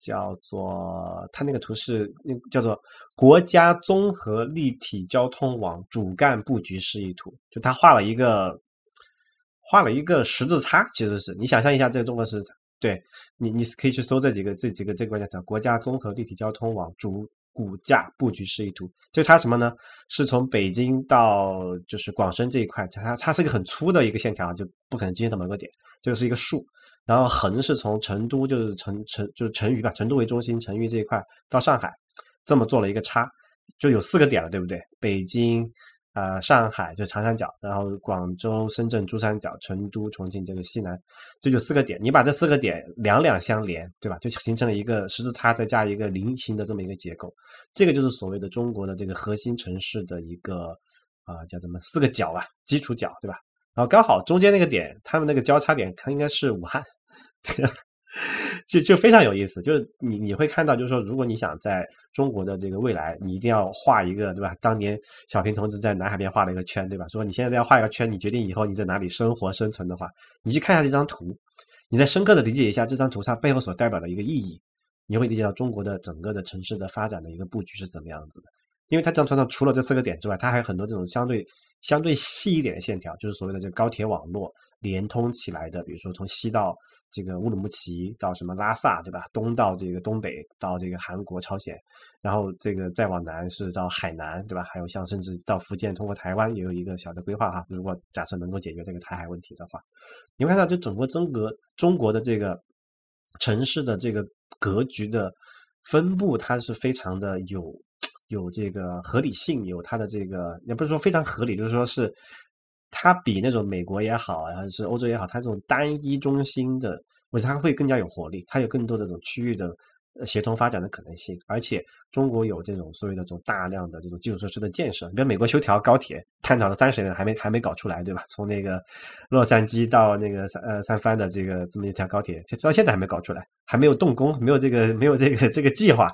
B: 叫做它那个图是那叫做国家综合立体交通网主干布局示意图，就他画了一个画了一个十字叉，其实是你想象一下，这个中国是对你你可以去搜这几个这几个这个关键词：国家综合立体交通网主骨架布局示意图。就差什么呢？是从北京到就是广深这一块，它它是一个很粗的一个线条，就不可能经到某个点，这个是一个竖。然后横是从成都，就是成成就是成渝吧，成都为中心，成渝这一块到上海，这么做了一个叉，就有四个点了，对不对？北京、呃上海就长三角，然后广州、深圳、珠三角、成都、重庆这个西南，这就四个点。你把这四个点两两相连，对吧？就形成了一个十字叉，再加一个菱形的这么一个结构。这个就是所谓的中国的这个核心城市的一个啊叫什么四个角吧，基础角，对吧？然后刚好中间那个点，他们那个交叉点，它应该是武汉。就就非常有意思，就是你你会看到，就是说，如果你想在中国的这个未来，你一定要画一个，对吧？当年小平同志在南海边画了一个圈，对吧？说你现在要画一个圈，你决定以后你在哪里生活生存的话，你去看一下这张图，你再深刻的理解一下这张图它背后所代表的一个意义，你会理解到中国的整个的城市的发展的一个布局是怎么样子的。因为它这张图上除了这四个点之外，它还有很多这种相对相对细一点的线条，就是所谓的这个高铁网络。连通起来的，比如说从西到这个乌鲁木齐，到什么拉萨，对吧？东到这个东北，到这个韩国、朝鲜，然后这个再往南是到海南，对吧？还有像甚至到福建，通过台湾也有一个小的规划哈。如果假设能够解决这个台海问题的话，你会看到就整个中国中国的这个城市的这个格局的分布，它是非常的有有这个合理性，有它的这个也不是说非常合理，就是说是。它比那种美国也好，还是欧洲也好，它这种单一中心的，我觉得它会更加有活力，它有更多的这种区域的。协同发展的可能性，而且中国有这种所谓的这种大量的这种基础设施的建设。比如美国修条高铁，探讨了三十年还没还没搞出来，对吧？从那个洛杉矶到那个三呃三藩的这个这么一条高铁，就到现在还没搞出来，还没有动工，没有这个没有这个这个计划。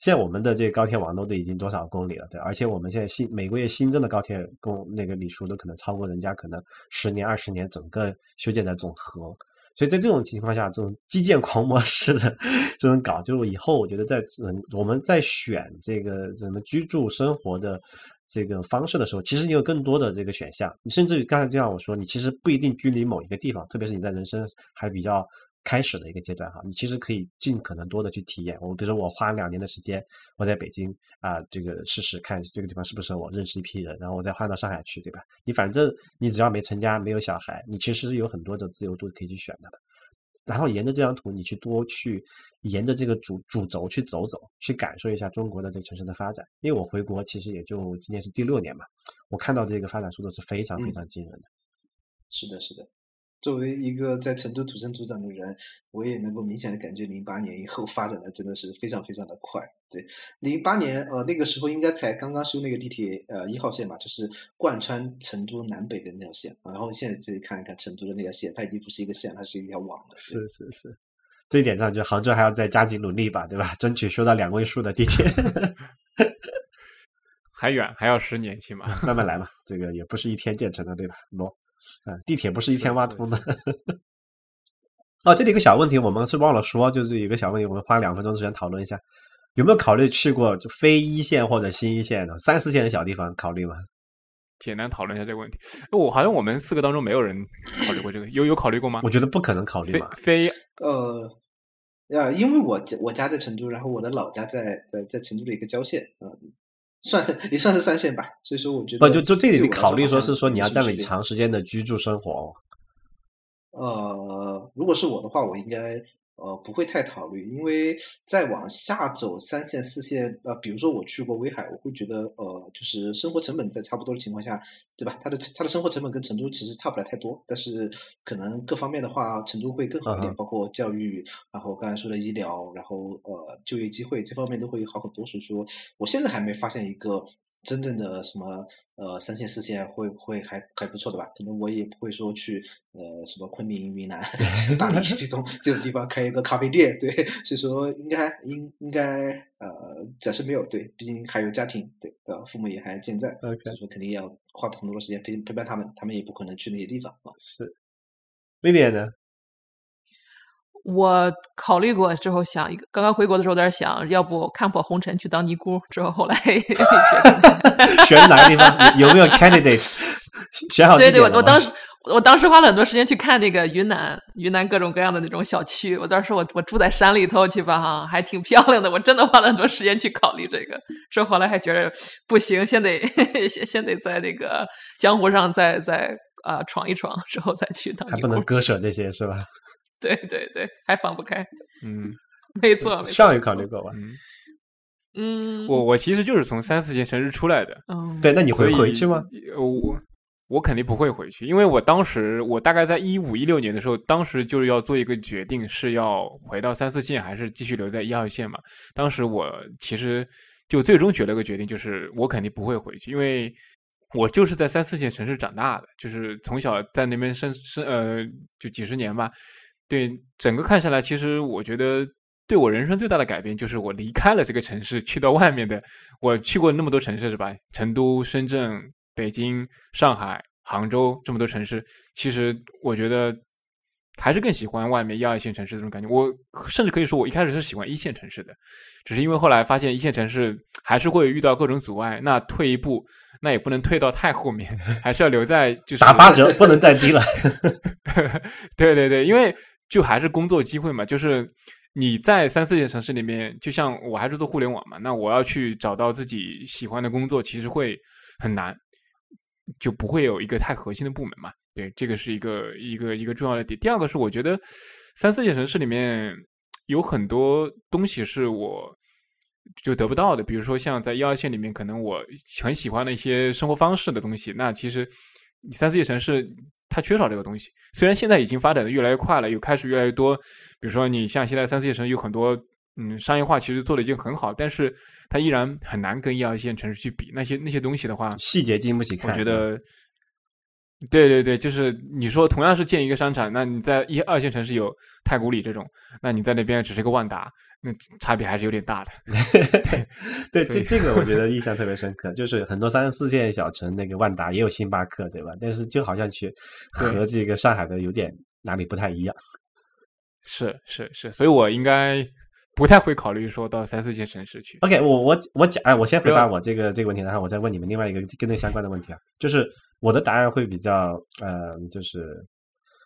B: 现在我们的这个高铁网络都已经多少公里了，对？而且我们现在新每个月新增的高铁公那个里数都可能超过人家可能十年二十年整个修建的总和。所以在这种情况下，这种基建狂魔式的这种搞，就是以后我觉得在嗯我们在选这个什么居住生活的这个方式的时候，其实你有更多的这个选项。你甚至刚才就像我说，你其实不一定居离某一个地方，特别是你在人生还比较。开始的一个阶段哈，你其实可以尽可能多的去体验。我比如说，我花两年的时间，我在北京啊，这个试试看这个地方适不适合我，认识一批人，然后我再换到上海去，对吧？你反正你只要没成家，没有小孩，你其实是有很多的自由度可以去选的。然后沿着这张图，你去多去沿着这个主主轴去走走，去感受一下中国的这个城市的发展。因为我回国其实也就今年是第六年嘛，我看到这个发展速度是非常非常惊人的。
C: 是的，是的。作为一个在成都土生土长的人，我也能够明显的感觉零八年以后发展的真的是非常非常的快。对，零八年呃那个时候应该才刚刚修那个地铁呃一号线吧，就是贯穿成都南北的那条线。然后现在自己看一看成都的那条线，它已经不是一个线，它是一条网了。
B: 是是是，这一点上就杭州还要再加紧努力吧，对吧？争取修到两位数的地铁。
A: 还远，还要十年起码，
B: 慢慢来嘛。这个也不是一天建成的，对吧？喏。嗯，地铁不是一天挖通的。哦，这里一个小问题，我们是忘了说，就是有个小问题，我们花两分钟时间讨论一下，有没有考虑去过就非一线或者新一线的三四线的小地方？考虑吗？
A: 简单讨论一下这个问题。我好像我们四个当中没有人考虑过这个，有有考虑过吗？
B: 我觉得不可能考虑吧。
A: 非
C: 呃，呀，因为我我家在成都，然后我的老家在在在成都的一个郊县啊。算也算是三线吧，所以说我觉得
B: 不就就这里你考虑说是说你要在那里长时间的居住生活。
C: 呃，如果是我的话，我应该。呃，不会太考虑，因为再往下走三线四线，呃，比如说我去过威海，我会觉得，呃，就是生活成本在差不多的情况下，对吧？它的它的生活成本跟成都其实差不了太多，但是可能各方面的话，成都会更好一点，包括教育，然后刚才说的医疗，然后呃就业机会这方面都会好很多。所以说，我现在还没发现一个真正的什么呃三线四线会会还还不错的吧？可能我也不会说去呃什么昆明、云南、大理这种这种地方开一个咖啡店，对，所以说应该应应该呃暂时没有，对，毕竟还有家庭，对，呃父母也还健在，所以说肯定要花很多的时间陪陪伴他们，他们也不可能去那些地方啊。
B: 是，威廉呢？
D: 我考虑过之后想刚刚回国的时候在想，要不看破红尘去当尼姑。之后后来
B: 选哪个地方？有没有 candidates 选好
D: 对对，我我当时我当时花了很多时间去看那个云南，云南各种各样的那种小区。我当时我我住在山里头去吧，哈，还挺漂亮的。我真的花了很多时间去考虑这个。之后后来还觉得不行，先得 先先得在那个江湖上再再啊闯一闯，之后再去当。
B: 还不能割舍这些是吧？
D: 对对对，还放不开。
A: 嗯，
D: 没错。
B: 上一考虑过吧？
D: 嗯，
A: 我我其实就是从三四线城市出来的。
D: 嗯，
B: 对，那你会回去吗？
A: 我我肯定不会回去，因为我当时我大概在一五一六年的时候，当时就是要做一个决定，是要回到三四线还是继续留在一二线嘛。当时我其实就最终决了个决定，就是我肯定不会回去，因为我就是在三四线城市长大的，就是从小在那边生生呃，就几十年吧。对整个看下来，其实我觉得对我人生最大的改变就是我离开了这个城市，去到外面的。我去过那么多城市，是吧？成都、深圳、北京、上海、杭州这么多城市，其实我觉得还是更喜欢外面一二线城市这种感觉。我甚至可以说，我一开始是喜欢一线城市的，只是因为后来发现一线城市还是会遇到各种阻碍。那退一步，那也不能退到太后面，还是要留在就是
B: 打八折，不能再低了。
A: 对对对，因为。就还是工作机会嘛，就是你在三四线城市里面，就像我还是做互联网嘛，那我要去找到自己喜欢的工作，其实会很难，就不会有一个太核心的部门嘛。对，这个是一个一个一个重要的点。第二个是，我觉得三四线城市里面有很多东西是我就得不到的，比如说像在一二线里面，可能我很喜欢的一些生活方式的东西，那其实三四线城市。它缺少这个东西，虽然现在已经发展的越来越快了，又开始越来越多。比如说，你像现在三四线城市有很多，嗯，商业化其实做的已经很好，但是它依然很难跟一二线城市去比。那些那些东西的话，
B: 细节经不起看。
A: 我觉得，对对对，就是你说同样是建一个商场，那你在一二线城市有太古里这种，那你在那边只是一个万达。那差别还是有点大的，
B: 对，这这个我觉得 印象特别深刻，就是很多三四线小城，那个万达也有星巴克，对吧？但是就好像去和这个上海的有点哪里不太一样。
A: 是是是，所以我应该不太会考虑说到三四线城市去。
B: OK，我我我讲，哎，我先回答我这个这个问题，然后我再问你们另外一个跟那相关的问题啊，就是我的答案会比较，呃，就是。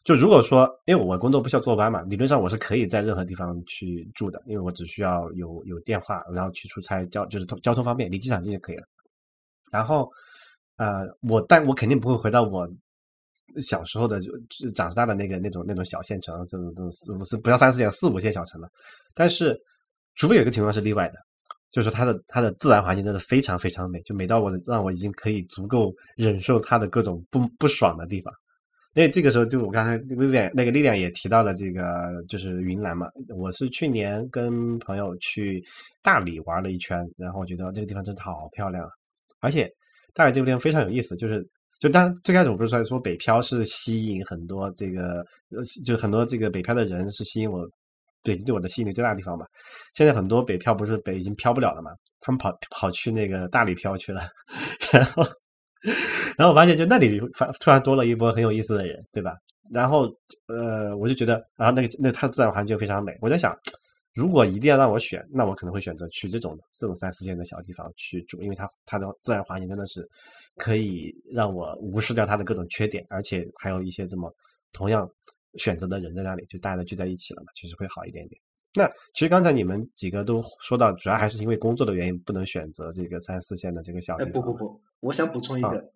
B: 就如果说，因为我工作不需要坐班嘛，理论上我是可以在任何地方去住的，因为我只需要有有电话，然后去出差交就是交通方便，离机场近就可以了。然后，呃，我但我肯定不会回到我小时候的就长大的那个那种那种小县城，这种这种四五四不要三四线四五线小城了。但是，除非有一个情况是例外的，就是它的它的自然环境真的非常非常美，就美到我让我已经可以足够忍受它的各种不不爽的地方。那这个时候，就我刚才威廉那个力量也提到了这个，就是云南嘛。我是去年跟朋友去大理玩了一圈，然后我觉得这个地方真的好漂亮，而且大理这个地方非常有意思。就是就当最开始我不是说说北漂是吸引很多这个，就很多这个北漂的人是吸引我北京对我的吸引力最大的地方嘛。现在很多北漂不是北京漂不了了嘛，他们跑跑去那个大理漂去了，然后。然后我发现，就那里发突然多了一波很有意思的人，对吧？然后，呃，我就觉得，然后那个那它自然环境非常美。我在想，如果一定要让我选，那我可能会选择去这种这种三四线的小地方去住，因为它它的自然环境真的是可以让我无视掉它的各种缺点，而且还有一些这么同样选择的人在那里，就大家都聚在一起了嘛，其实会好一点点。那其实刚才你们几个都说到，主要还是因为工作的原因，不能选择这个三四线的这个小地方。
C: 不不不，我想补充一个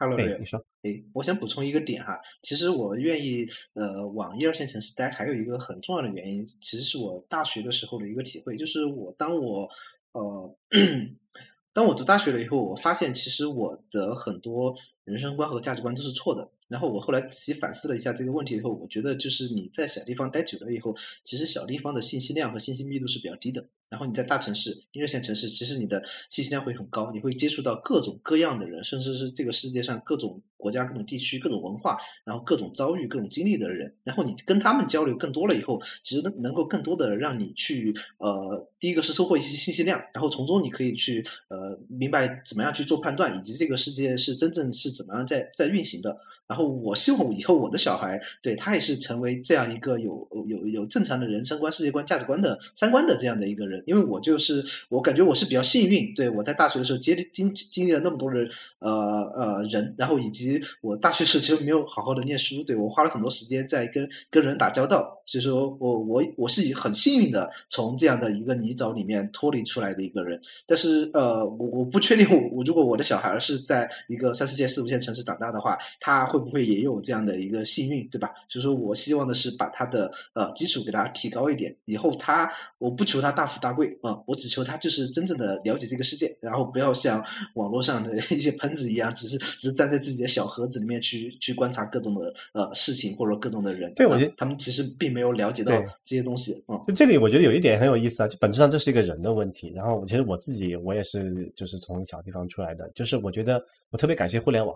C: ，Hello，
B: 你说，
C: 哎，我想补充一个点哈，其实我愿意呃往一二线城市待，还有一个很重要的原因，其实是我大学的时候的一个体会，就是我当我呃 当我读大学了以后，我发现其实我的很多人生观和价值观都是错的。然后我后来仔细反思了一下这个问题以后，我觉得就是你在小地方待久了以后，其实小地方的信息量和信息密度是比较低的。然后你在大城市、一二线城市，其实你的信息量会很高，你会接触到各种各样的人，甚至是这个世界上各种国家、各种地区、各种文化，然后各种遭遇、各种经历的人。然后你跟他们交流更多了以后，其实能能够更多的让你去呃，第一个是收获一些信息量，然后从中你可以去呃明白怎么样去做判断，以及这个世界是真正是怎么样在在运行的。然后我希望以后我的小孩对他也是成为这样一个有有有正常的人生观、世界观、价值观的三观的这样的一个人。因为我就是我感觉我是比较幸运，对我在大学的时候接经经历了那么多的呃呃人，然后以及我大学时候其实没有好好的念书，对我花了很多时间在跟跟人打交道，所以说我我我是很幸运的从这样的一个泥沼里面脱离出来的一个人。但是呃，我我不确定我我如果我的小孩是在一个三四线、四五线城市长大的话，他会不会也有这样的一个幸运，对吧？所以说我希望的是把他的呃基础给他提高一点，以后他我不求他大富大贵。啊，我只求他就是真正的了解这个世界，然后不要像网络上的一些喷子一样，只是只是站在自己的小盒子里面去去观察各种的呃事情或者各种的人。
B: 对，我觉得
C: 他们其实并没有了解到这些东西。嗯，
B: 就这里我觉得有一点很有意思啊，就本质上这是一个人的问题。然后其实我自己我也是就是从小地方出来的，就是我觉得我特别感谢互联网。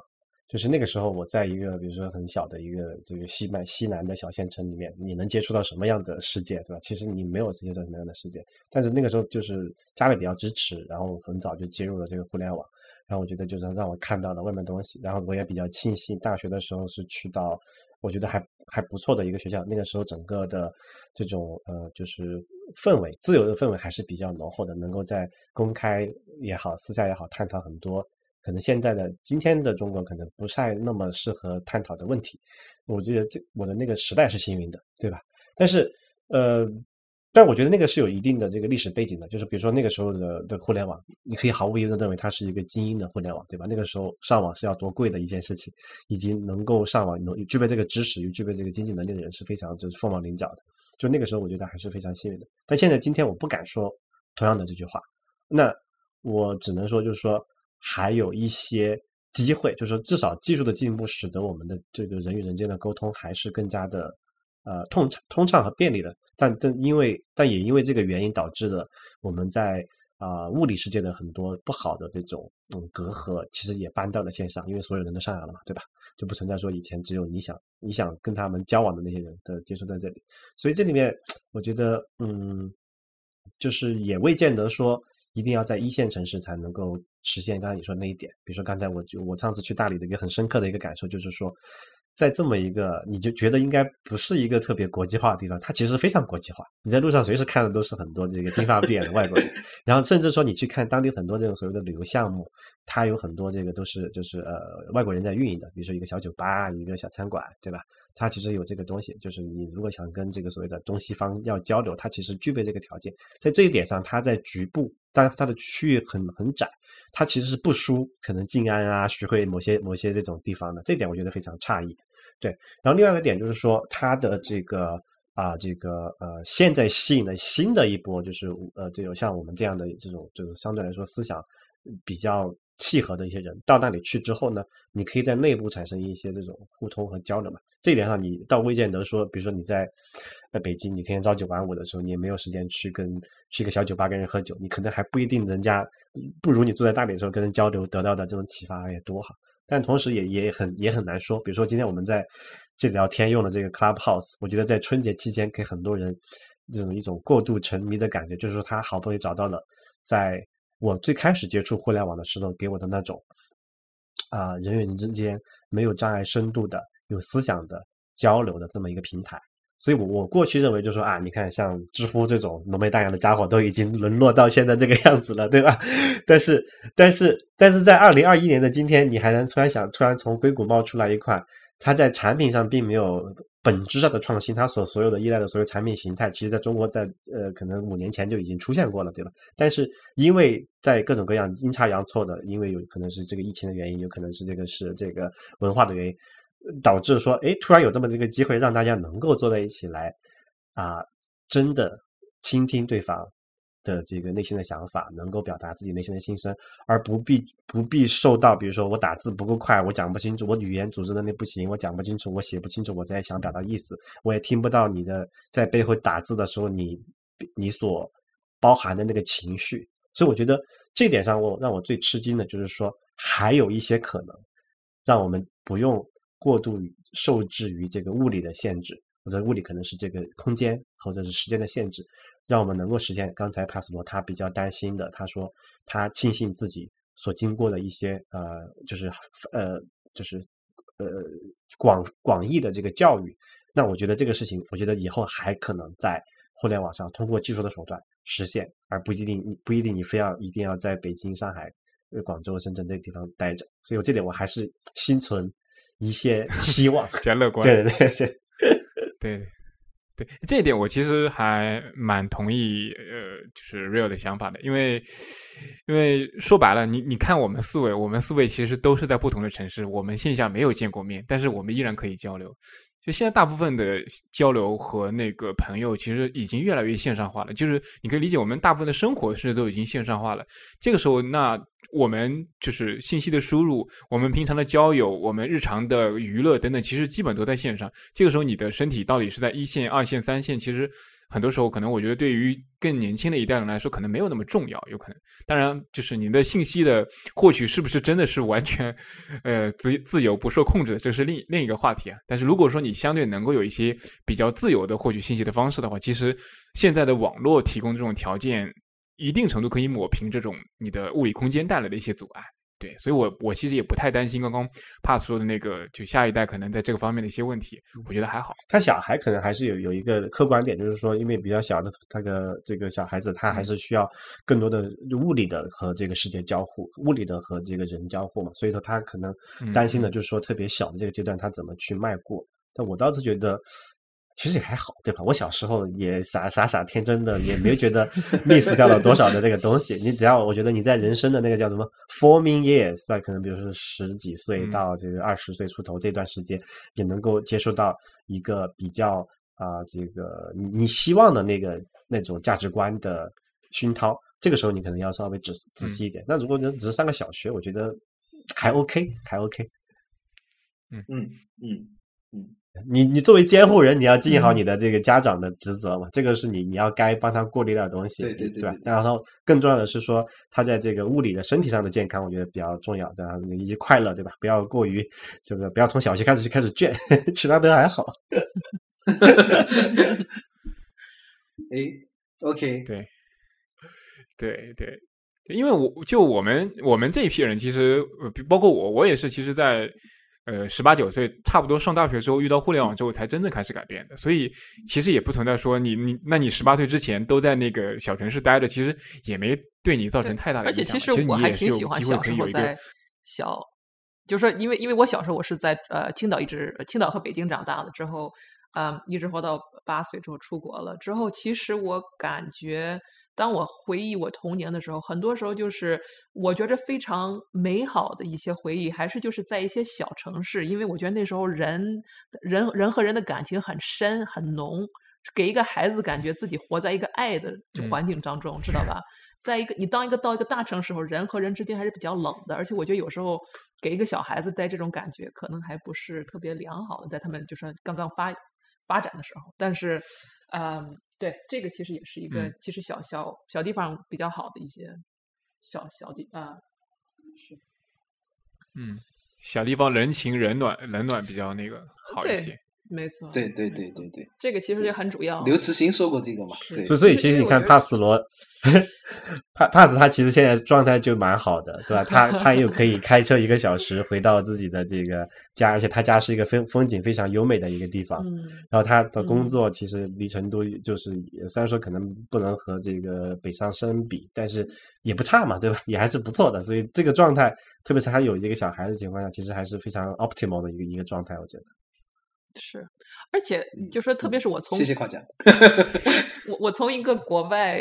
B: 就是那个时候，我在一个比如说很小的一个这个西南西南的小县城里面，你能接触到什么样的世界，对吧？其实你没有接触到什么样的世界，但是那个时候就是家里比较支持，然后很早就接入了这个互联网，然后我觉得就是让我看到了外面东西，然后我也比较庆幸大学的时候是去到我觉得还还不错的一个学校，那个时候整个的这种呃就是氛围自由的氛围还是比较浓厚的，能够在公开也好，私下也好探讨很多。可能现在的今天的中国可能不太那么适合探讨的问题，我觉得这我的那个时代是幸运的，对吧？但是，呃，但我觉得那个是有一定的这个历史背景的，就是比如说那个时候的的互联网，你可以毫无疑问的认为它是一个精英的互联网，对吧？那个时候上网是要多贵的一件事情，以及能够上网能具备这个知识又具备这个经济能力的人是非常就是凤毛麟角的。就那个时候，我觉得还是非常幸运的。但现在今天我不敢说同样的这句话，那我只能说就是说。还有一些机会，就是说，至少技术的进步使得我们的这个人与人间的沟通还是更加的呃通畅、通畅和便利的。但但因为但也因为这个原因，导致了我们在啊物理世界的很多不好的这种嗯隔阂，其实也搬到了线上，因为所有人都上来了嘛，对吧？就不存在说以前只有你想你想跟他们交往的那些人的接触在这里。所以这里面我觉得嗯，就是也未见得说。一定要在一线城市才能够实现刚才你说那一点。比如说刚才我就我上次去大理的一个很深刻的一个感受，就是说，在这么一个你就觉得应该不是一个特别国际化的地方，它其实非常国际化。你在路上随时看的都是很多这个金发碧眼的外国人，然后甚至说你去看当地很多这种所谓的旅游项目，它有很多这个都是就是呃外国人在运营的，比如说一个小酒吧、一个小餐馆，对吧？它其实有这个东西，就是你如果想跟这个所谓的东西方要交流，它其实具备这个条件。在这一点上，它在局部，但它的区域很很窄，它其实是不输可能静安啊、徐汇某些某些这种地方的。这点我觉得非常诧异。对，然后另外一个点就是说，它的这个啊，这个呃，现在吸引了新的一波，就是呃，这种像我们这样的这种，就是相对来说思想比较。契合的一些人到那里去之后呢，你可以在内部产生一些这种互通和交流嘛。这一点上，你到魏建德说，比如说你在在北京，你天天朝九晚五的时候，你也没有时间去跟去一个小酒吧跟人喝酒，你可能还不一定人家不如你坐在大理的时候跟人交流得到的这种启发也多哈。但同时也也很也很难说，比如说今天我们在这聊天用的这个 Clubhouse，我觉得在春节期间给很多人这种一种过度沉迷的感觉，就是说他好不容易找到了在。我最开始接触互联网的时候，给我的那种啊，人与人之间没有障碍、深度的、有思想的交流的这么一个平台。所以，我我过去认为，就说啊，你看，像知乎这种浓眉大眼的家伙，都已经沦落到现在这个 样子了，对吧？但是，但是，但是在二零二一年的今天，你还能突然想，突然从硅谷冒出来一块，它在产品上并没有。本质上的创新，它所所有的依赖的所有产品形态，其实在中国在呃可能五年前就已经出现过了，对吧？但是因为在各种各样阴差阳错的，因为有可能是这个疫情的原因，有可能是这个是这个文化的原因，导致说，哎，突然有这么一个机会，让大家能够坐在一起来啊，真的倾听对方，的这个内心的想法，能够表达自己内心的心声，而不必不必受到，比如说我打字不够快，我讲不清楚，我语言组织能力不行，我讲不清楚，我写不清楚我在想表达意思，我也听不到你的在背后打字的时候你你所包含的那个情绪。所以我觉得这点上，我让我最吃惊的就是说，还有一些可能让我们不用过度受制于这个物理的限制。或者物理可能是这个空间或者是时间的限制，让我们能够实现刚才帕斯罗他比较担心的。他说他庆幸自己所经过的一些呃，就是呃，就是呃广广义的这个教育。那我觉得这个事情，我觉得以后还可能在互联网上通过技术的手段实现，而不一定不一定你非要一定要在北京、上海、广州、深圳这个地方待着。所以我这点我还是心存一些希望，
A: 比较乐观。
B: 对对对。
A: 对，对，对这一点我其实还蛮同意，呃，就是 real 的想法的，因为，因为说白了，你你看我们四位，我们四位其实都是在不同的城市，我们线下没有见过面，但是我们依然可以交流。就现在大部分的交流和那个朋友，其实已经越来越线上化了。就是你可以理解，我们大部分的生活是都已经线上化了。这个时候，那我们就是信息的输入，我们平常的交友，我们日常的娱乐等等，其实基本都在线上。这个时候，你的身体到底是在一线、二线、三线，其实。很多时候，可能我觉得对于更年轻的一代人来说，可能没有那么重要。有可能，当然，就是你的信息的获取是不是真的是完全，呃，自自由不受控制的，这是另另一个话题啊。但是如果说你相对能够有一些比较自由的获取信息的方式的话，其实现在的网络提供这种条件，一定程度可以抹平这种你的物理空间带来的一些阻碍。对，所以，我我其实也不太担心刚刚帕说的那个，就下一代可能在这个方面的一些问题，我觉得还好。
B: 他小孩可能还是有有一个客观点，就是说，因为比较小的那个这个小孩子，他还是需要更多的物理的和这个世界交互，物理的和这个人交互嘛，所以说他可能担心的就是说，特别小的这个阶段，他怎么去迈过。但我倒是觉得。其实也还好，对吧？我小时候也傻傻傻天真的，也没有觉得 miss 掉了多少的那个东西。你只要我觉得你在人生的那个叫什么 forming years，吧？可能比如说十几岁到这个二十岁出头这段时间，也能够接受到一个比较啊，这个你你希望的那个那种价值观的熏陶。这个时候你可能要稍微仔仔细一点。那如果你只是上个小学，我觉得还 OK，还 OK。
C: 嗯嗯嗯嗯。
B: 你你作为监护人，你要尽好你的这个家长的职责嘛？这个是你你要该帮他过滤掉东西，
C: 对对对，
B: 吧？然后更重要的是说，他在这个物理的身体上的健康，我觉得比较重要，对吧？以及快乐，对吧？不要过于这个，不要从小学开始就开始卷，其他都还好。
C: 哎，OK，
A: 对，对对，因为我就我们我们这一批人，其实包括我，我也是，其实，在。呃，十八九岁，差不多上大学之后遇到互联网之后，才真正开始改变的。所以其实也不存在说你你，那你十八岁之前都在那个小城市待着，其实也没对你造成太大的影响。而且其
D: 实我还挺喜欢小时候在小，就是说，因为因为我小时候我是在呃青岛一直青岛和北京长大的，之后啊一直活到八岁之后出国了。之后其实我感觉。当我回忆我童年的时候，很多时候就是我觉着非常美好的一些回忆，还是就是在一些小城市，因为我觉得那时候人人人和人的感情很深很浓，给一个孩子感觉自己活在一个爱的环境当中，知道吧？在一个你当一个到一个大城市后，人和人之间还是比较冷的，而且我觉得有时候给一个小孩子带这种感觉，可能还不是特别良好的，在他们就是刚刚发发展的时候，但是，嗯。对，这个其实也是一个，其实小小小地方比较好的一些小小地啊，是，
A: 嗯，小地方人情冷暖冷暖比较那个好一些。
D: 没错，
C: 对对对对对，
D: 这个其实也很主要。
C: 刘慈欣说过这个嘛？对，
B: 所以其实你看帕斯罗，帕帕斯他其实现在状态就蛮好的，对吧？他他又可以开车一个小时回到自己的这个家，而且他家是一个风风景非常优美的一个地方。
D: 嗯，
B: 然后他的工作其实离成都就是虽然说可能不能和这个北上深比，但是也不差嘛，对吧？也还是不错的。所以这个状态，特别是他有一个小孩的情况下，其实还是非常 optimal 的一个一个状态，我觉得。
D: 是，而且就说，特别是我从
C: 谢谢夸奖，
D: 我。我从一个国外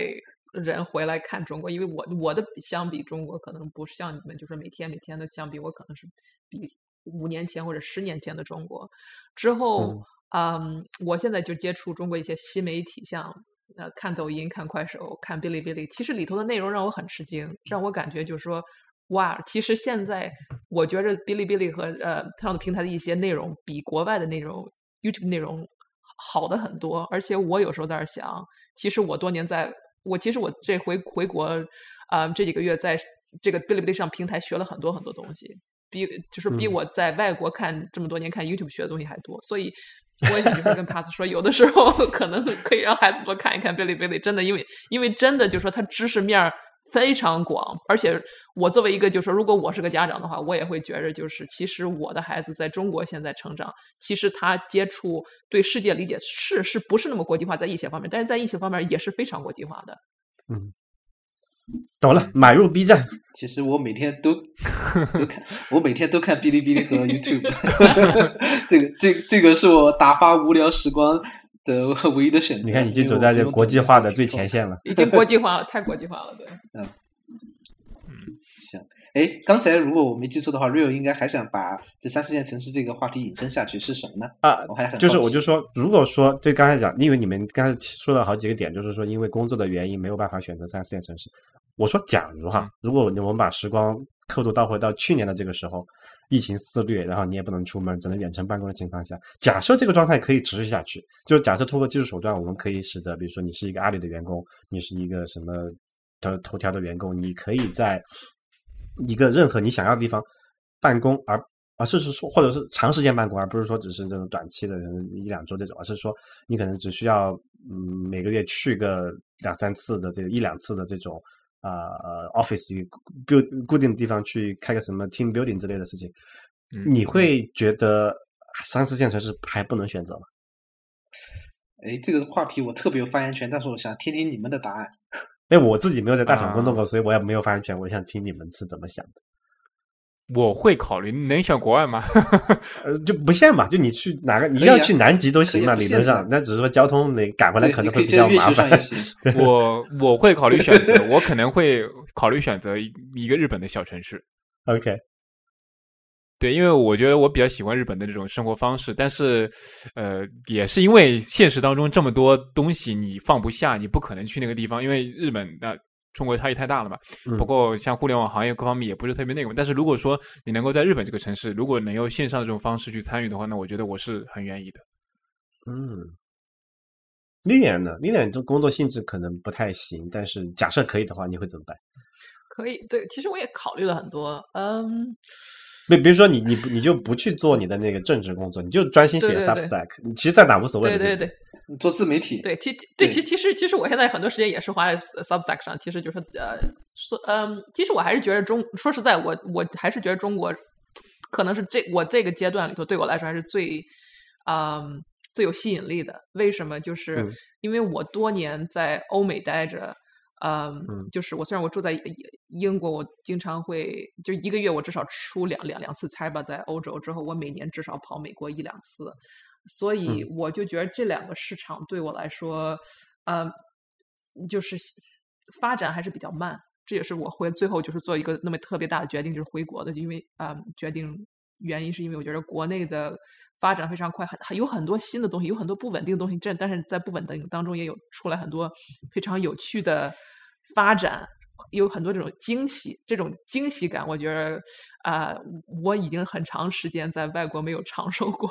D: 人回来看中国，因为我我的相比中国可能不是像你们，就是每天每天的相比，我可能是比五年前或者十年前的中国。之后，嗯，我现在就接触中国一些新媒体，像呃，看抖音、看快手、看哔哩哔哩，其实里头的内容让我很吃惊，让我感觉就是说，哇，其实现在我觉着哔哩哔哩和呃这样的平台的一些内容，比国外的内容 YouTube 内容好的很多。而且我有时候在那想，其实我多年在，我其实我这回回国啊这几个月，在这个哔哩哔哩上平台学了很多很多东西，比就是比我在外国看这么多年看 YouTube 学的东西还多，所以。我也就是跟帕子说，有的时候 可能可以让孩子多看一看哔哩哔哩，真的，因为因为真的就是说他知识面非常广，而且我作为一个就是说，如果我是个家长的话，我也会觉着就是其实我的孩子在中国现在成长，其实他接触对世界理解是是不是那么国际化，在一些方面，但是在一些方面也是非常国际化的。
B: 嗯。懂了，买入 B 站。
C: 其实我每天都都看，我每天都看哔哩哔哩和 YouTube。这个这这个是我打发无聊时光的 唯一的选择。
B: 你看，已经走在这国际化的最前线了。
D: 已经国际化了，太国际化了，对。
C: 嗯 嗯，行。哎，刚才如果我没记错的话，Rio 应该还想把这三四线城市这个话题引申下去，是什么呢？
B: 啊，
C: 我还很
B: 就是我就说，如果说对刚才讲，因为你们刚才说了好几个点，就是说因为工作的原因没有办法选择三四线城市。我说，假如哈，如果我们把时光刻度倒回到去年的这个时候，疫情肆虐，然后你也不能出门，只能远程办公的情况下，假设这个状态可以持续下去，就是假设通过技术手段，我们可以使得，比如说你是一个阿里的员工，你是一个什么头头条的员工，你可以在。一个任何你想要的地方办公，而而是是说，或者是长时间办公，而不是说只是这种短期的一两周这种，而是说你可能只需要嗯每个月去个两三次的这个一两次的这种啊呃 office 固固定的地方去开个什么 team building 之类的事情，你会觉得三四线城市还不能选择吗？
C: 哎，这个话题我特别有发言权，但是我想听听你们的答案。
B: 因为我自己没有在大厂工作过，所以我也没有发言权。我想听你们是怎么想的。
A: 我会考虑，能选国外吗？
B: 呃，就不限嘛，就你去哪个，你要去南极都行嘛。理论上，那只是说交通你赶回来可能会比较麻烦。
A: 我 我会考虑选择，我可能会考虑选择一个日本的小城市。
B: OK。
A: 对，因为我觉得我比较喜欢日本的这种生活方式，但是，呃，也是因为现实当中这么多东西你放不下，你不可能去那个地方，因为日本那中国差异太大了嘛。不过像互联网行业各方面也不是特别那个，但是如果说你能够在日本这个城市，如果能用线上的这种方式去参与的话，那我觉得我是很愿意的。
B: 嗯，历练呢？历练这工作性质可能不太行，但是假设可以的话，你会怎么办？
D: 可以，对，其实我也考虑了很多，嗯。
B: 比比如说你你你就不去做你的那个正职工作，你就专心写 Substack，你其实在哪无所谓。
D: 对对对，
C: 做自媒体。
D: 对，其对其其实其实我现在很多时间也是花在 Substack 上，其实就是呃说嗯，其实我还是觉得中说实在，我我还是觉得中国可能是这我这个阶段里头对我来说还是最嗯最有吸引力的。为什么？就是因为我多年在欧美待着。嗯，就是我虽然我住在英国，我经常会就一个月我至少出两两两次差吧，在欧洲之后，我每年至少跑美国一两次，所以我就觉得这两个市场对我来说，呃，就是发展还是比较慢，这也是我会最后就是做一个那么特别大的决定，就是回国的，因为啊，决定原因是因为我觉得国内的发展非常快，很还有很多新的东西，有很多不稳定的东西，这但是在不稳定当中也有出来很多非常有趣的。发展有很多这种惊喜，这种惊喜感，我觉得啊，我已经很长时间在外国没有 尝受过，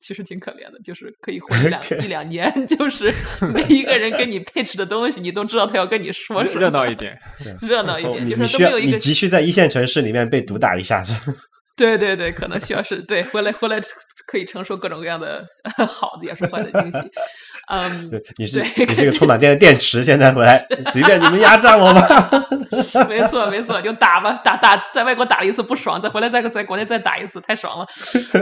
D: 其实挺可怜的，就是可以活一两一两年，就是每一个人跟你配置的东西，你都知道他要跟你说什么，
A: 热闹一点，
D: 热闹一点，就是
B: 都没有一个你急需在一线城市里面被毒打一下，子
D: 对对对，可能需要是对回来回来可以承受各种各样的好的也是坏的惊喜。嗯，
B: 你是你是个充满电的电池，现在回来随便你们压榨我吧。
D: 没错没错，就打吧，打打，在外国打了一次不爽，再回来再在国内再打一次，太爽了。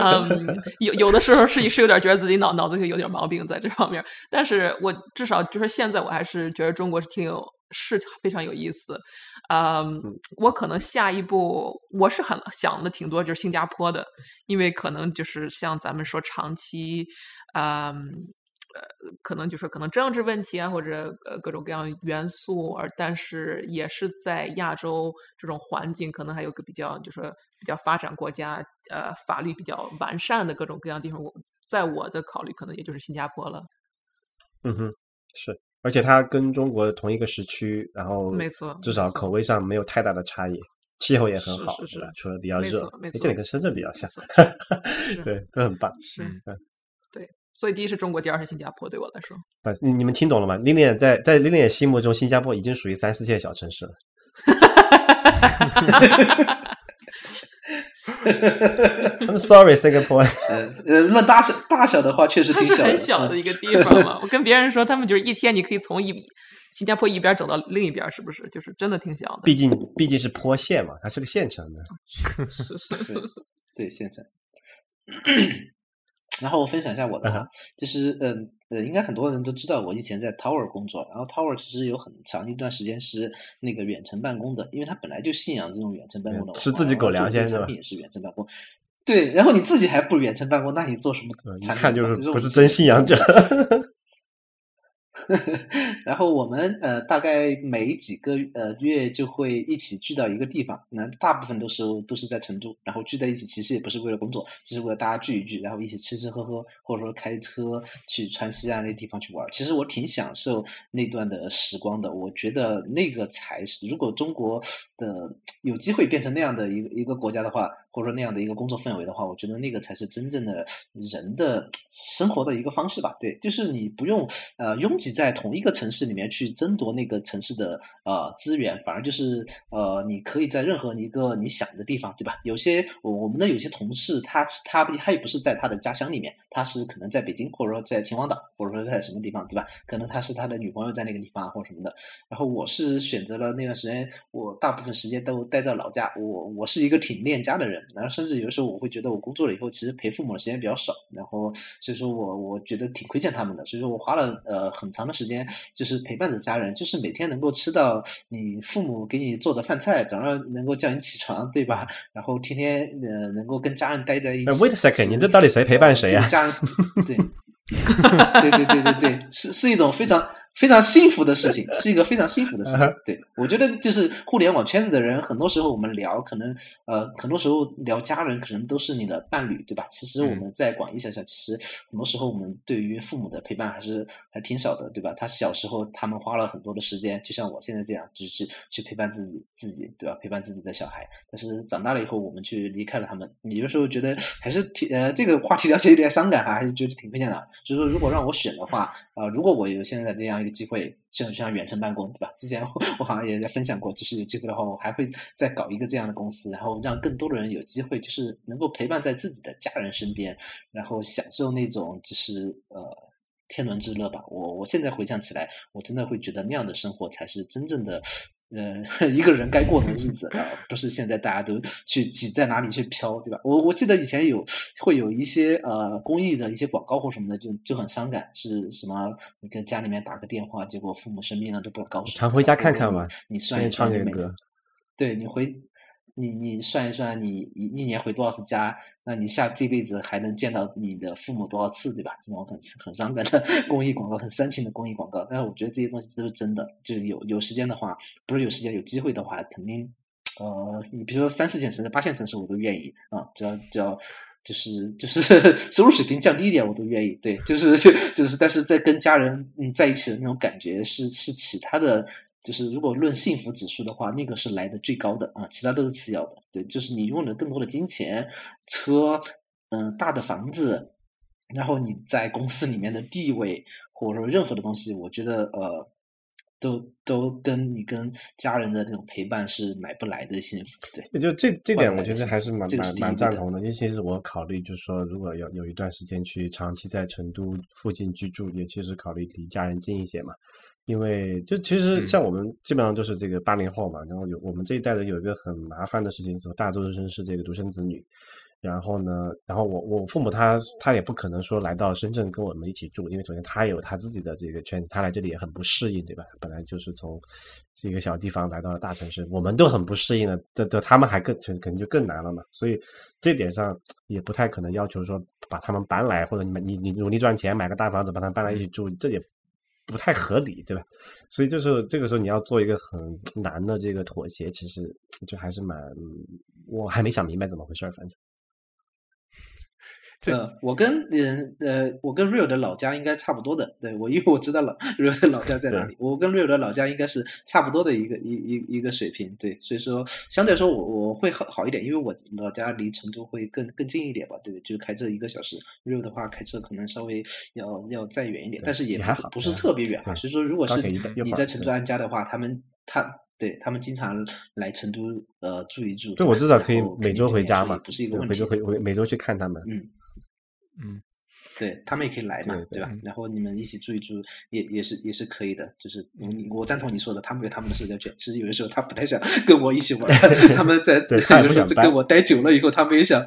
D: 嗯，有有的时候是是有点觉得自己脑脑子有点毛病在这方面，但是我至少就是现在我还是觉得中国是挺有是非常有意思。嗯，我可能下一步我是很想的挺多，就是新加坡的，因为可能就是像咱们说长期，嗯。呃，可能就是可能政治问题啊，或者呃各种各样元素，而但是也是在亚洲这种环境，可能还有个比较，就是比较发展国家，呃，法律比较完善的各种各样地方。我在我的考虑，可能也就是新加坡了。
B: 嗯哼，是。而且它跟中国同一个时区，然后
D: 没错
B: 至少口味上没有太大的差异，气候也很好，
D: 是是是
B: 吧？除了比较
D: 没
B: 热
D: 错没，错
B: 哎这里跟深圳比较像 对，都很棒。
D: 是
A: 嗯
D: 所以第一是中国，第二是新加坡，对我来说。
B: 啊，你你们听懂了吗？琳琳在在琳琳心目中，新加坡已经属于三四线小城市了。I'm sorry, Singapore。
C: 呃呃，论大小大小的话，确实挺小的，
D: 很小的
C: 嗯
D: 一个地方嘛。我跟别人说，他们就是一天你可以从一新加坡一边走到另一边，是不是？就是真的挺小的。
B: 毕竟毕竟是坡县嘛，它是个县城的。
D: 是是
C: 是对，县城。然后我分享一下我的哈，就是嗯呃应该很多人都知道，我以前在 Tower 工作，然后 Tower 其实有很长一段时间是那个远程办公的，因为他本来就信仰这种远程办公的文化，
B: 吃自己狗粮先是吧
C: 产品也是远程办公。对，然后你自己还不远程办公，那你做什么
B: 呃一
C: 产品？
B: 看就是不是真信仰者。
C: 然后我们呃大概每几个呃月就会一起聚到一个地方，那大部分都是都是在成都，然后聚在一起其实也不是为了工作，只是为了大家聚一聚，然后一起吃吃喝喝，或者说开车去川西啊那地方去玩。其实我挺享受那段的时光的，我觉得那个才是如果中国的有机会变成那样的一个一个国家的话，或者说那样的一个工作氛围的话，我觉得那个才是真正的人的生活的一个方式吧。对，就是你不用呃拥挤在同一个城市里面去争夺那个城市的呃资源，反而就是呃你可以在任何一个你想的地方，对吧？有些我我们的有些同事，他他他也不是在他的家乡里面，他是可能在北京，或者说在秦皇岛，或者说在什么地方，对吧？可能他是他的女朋友在那个地方或者什么的。然后我是选择了那段时间，我大部分时间都待在老家。我我是一个挺恋家的人，然后甚至有的时候我会觉得我工作了以后，其实陪父母的时间比较少，然后所以说我我觉得挺亏欠他们的，所以说我花了呃很长的时间，就是陪伴着家人，就是每天能够吃到你父母给你做的饭菜，早上能够叫你起床，对吧？然后天天呃能够跟家人待在一起。
B: 哎 wait a second，你这到底谁陪伴谁呀
C: 呃家人 对。对对对对对，是是一种非常非常幸福的事情，是一个非常幸福的事情。对我觉得就是互联网圈子的人，很多时候我们聊，可能呃，很多时候聊家人，可能都是你的伴侣，对吧？其实我们在广义想想，其实很多时候我们对于父母的陪伴还是还挺少的，对吧？他小时候他们花了很多的时间，就像我现在这样，就是去陪伴自己自己，对吧？陪伴自己的小孩。但是长大了以后，我们去离开了他们，你有时候觉得还是挺呃，这个话题聊起来有点伤感哈，还是觉得挺费劲的。就是说，如果让我选的话，呃，如果我有现在这样一个机会，像像远程办公，对吧？之前我我好像也在分享过，就是有机会的话，我还会再搞一个这样的公司，然后让更多的人有机会，就是能够陪伴在自己的家人身边，然后享受那种就是呃天伦之乐吧。我我现在回想起来，我真的会觉得那样的生活才是真正的。呃，一个人该过的日子，啊不是现在大家都去挤在哪里去飘，对吧？我我记得以前有会有一些呃公益的一些广告或什么的，就就很伤感，是什么？你跟家里面打个电话，结果父母生病了都不敢告诉你。
B: 常回家看看嘛
C: 你你算一算，你每
B: 这个歌
C: 对你回你你算一算，你一一年回多少次家？那你下这辈子还能见到你的父母多少次，对吧？这种很很伤感的 公益广告，很煽情的公益广告。但是我觉得这些东西都是真的，就是有有时间的话，不是有时间有机会的话，肯定呃，你比如说三四线城市、八线城市，我都愿意啊，只要只要。就是就 是收入水平降低一点，我都愿意。对，就是就就是，但是在跟家人嗯在一起的那种感觉是是其他的，就是如果论幸福指数的话，那个是来的最高的啊，其他都是次要的。对，就是你拥有了更多的金钱、车，嗯、大的房子，然后你在公司里面的地位，或者说任何的东西，我觉得呃，都都跟你跟家人的这种陪伴是买不来的幸福。对，
B: 也就这这点，我觉得还是蛮蛮蛮赞同的。尤其是我考虑，就是说，如果有有一段时间去长期在成都附近居住，也其实考虑离家人近一些嘛。因为就其实
A: 嗯
B: 像我们基本上都是这个八零后嘛，然后有我们这一代人有一个很麻烦的事情，就大多数人是这个独生子女。然后呢，然后我我父母他他也不可能说来到深圳跟我们一起住，因为首先他有他自己的这个圈子，他来这里也很不适应，对吧？本来就是从一个小地方来到了大城市，我们都很不适应了，这这他们还更肯肯定就更难了嘛。所以这点上也不太可能要求说把他们搬来，或者你们你你努力赚钱买个大房子把他们搬来一起住，这也不太合理，对吧？所以就是这个时候你要做一个很难的这个妥协，其实就还是蛮，我还没想明白怎么回事儿，反正。
C: 呃，我跟嗯呃，我跟 Real 的老家应该差不多的。对我，因为我知道老 Real 的老家在哪里，我跟 Real 的老家应该是差不多的一个一一一个水平。对，所以说相对来说我我会好好一点，因为我老家离成都会更更近一点吧。对，就开车一个小时。Real 的话开车可能稍微要要再远一点，但是也
B: 还好，
C: 不是特别远啊。所以说，如果是你在成都安家的话，他们他。对他们经常来成都呃住一住，
B: 对我至少可以每周回家嘛，
C: 不是一个问
B: 题。每周回回每周去看他们，
C: 嗯嗯，对他们也可以来嘛，对吧？然后你们一起住一住也也是也是可以的，就是我赞同你说的，他们有他们的社交圈。其实有的时候他不太想跟我一起玩，他们在 有的时候跟我待久了以后，他们也想，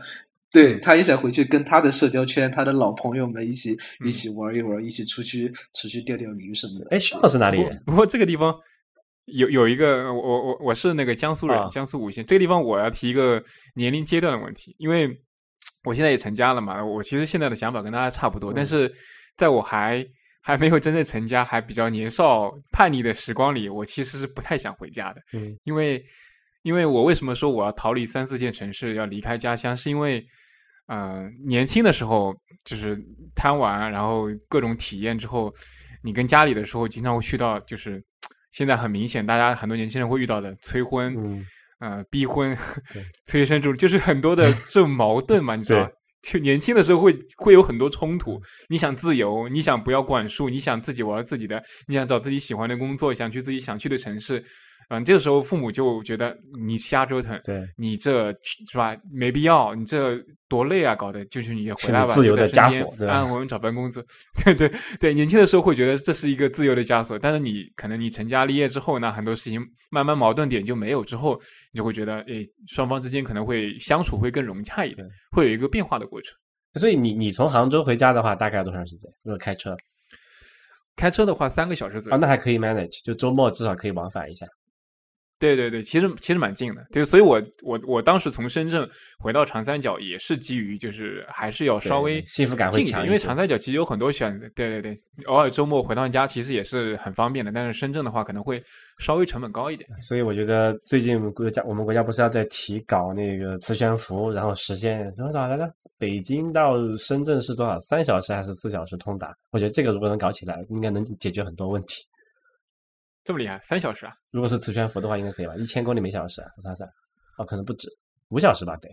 C: 对他也想回去跟他的社交圈、他的老朋友们一起一起玩一玩，一起出去出去钓钓鱼什么的。
B: 哎，徐老师哪里人？
A: 不过这个地方。有有一个，我我我是那个江苏人，江苏吴县这个地方，我要提一个年龄阶段的问题，因为我现在也成家了嘛，我其实现在的想法跟大家差不多，但是在我还还没有真正成家，还比较年少叛逆的时光里，我其实是不太想回家的，
B: 嗯，
A: 因为因为我为什么说我要逃离三四线城市，要离开家乡，是因为嗯，年轻的时候就是贪玩，然后各种体验之后，你跟家里的时候，经常会去到就是。现在很明显，大家很多年轻人会遇到的催婚，
B: 嗯，
A: 呃，逼婚，催生这种，就是很多的这种矛盾嘛，你知道？就年轻的时候会会有很多冲突。你想自由，你想不要管束，你想自己玩自己的，你想找自己喜欢的工作，想去自己想去的城市。嗯，这个时候父母就觉得你瞎折腾，
B: 对，
A: 你这是吧？没必要，你这多累啊，搞的，就是你回来吧，
B: 自由的枷锁，对
A: 安稳找份工作，对对对，年轻的时候会觉得这是一个自由的枷锁，但是你可能你成家立业之后呢，很多事情慢慢矛盾点就没有，之后你就会觉得，哎，双方之间可能会相处会更融洽一点，会有一个变化的过程。
B: 所以你你从杭州回家的话，大概多长时间？如果开车，
A: 开车的话三个小时左右，
B: 啊，那还可以 manage，就周末至少可以往返一下。
A: 对对对，其实其实蛮近的，对，所以我我我当时从深圳回到长三角也是基于就是还是要稍微
B: 幸福感会强
A: 因为长三角其实有很多选择，对对对，偶尔周末回趟家其实也是很方便的，但是深圳的话可能会稍微成本高一点。
B: 所以我觉得最近国家我们国家不是要在提搞那个磁悬浮，然后实现多少来着？北京到深圳是多少？三小时还是四小时通达？我觉得这个如果能搞起来，应该能解决很多问题。
A: 这么厉害，三小时啊！
B: 如果是磁悬浮的话，应该可以吧？一千公里每小时，啊我算算，哦，可能不止五小时吧？对，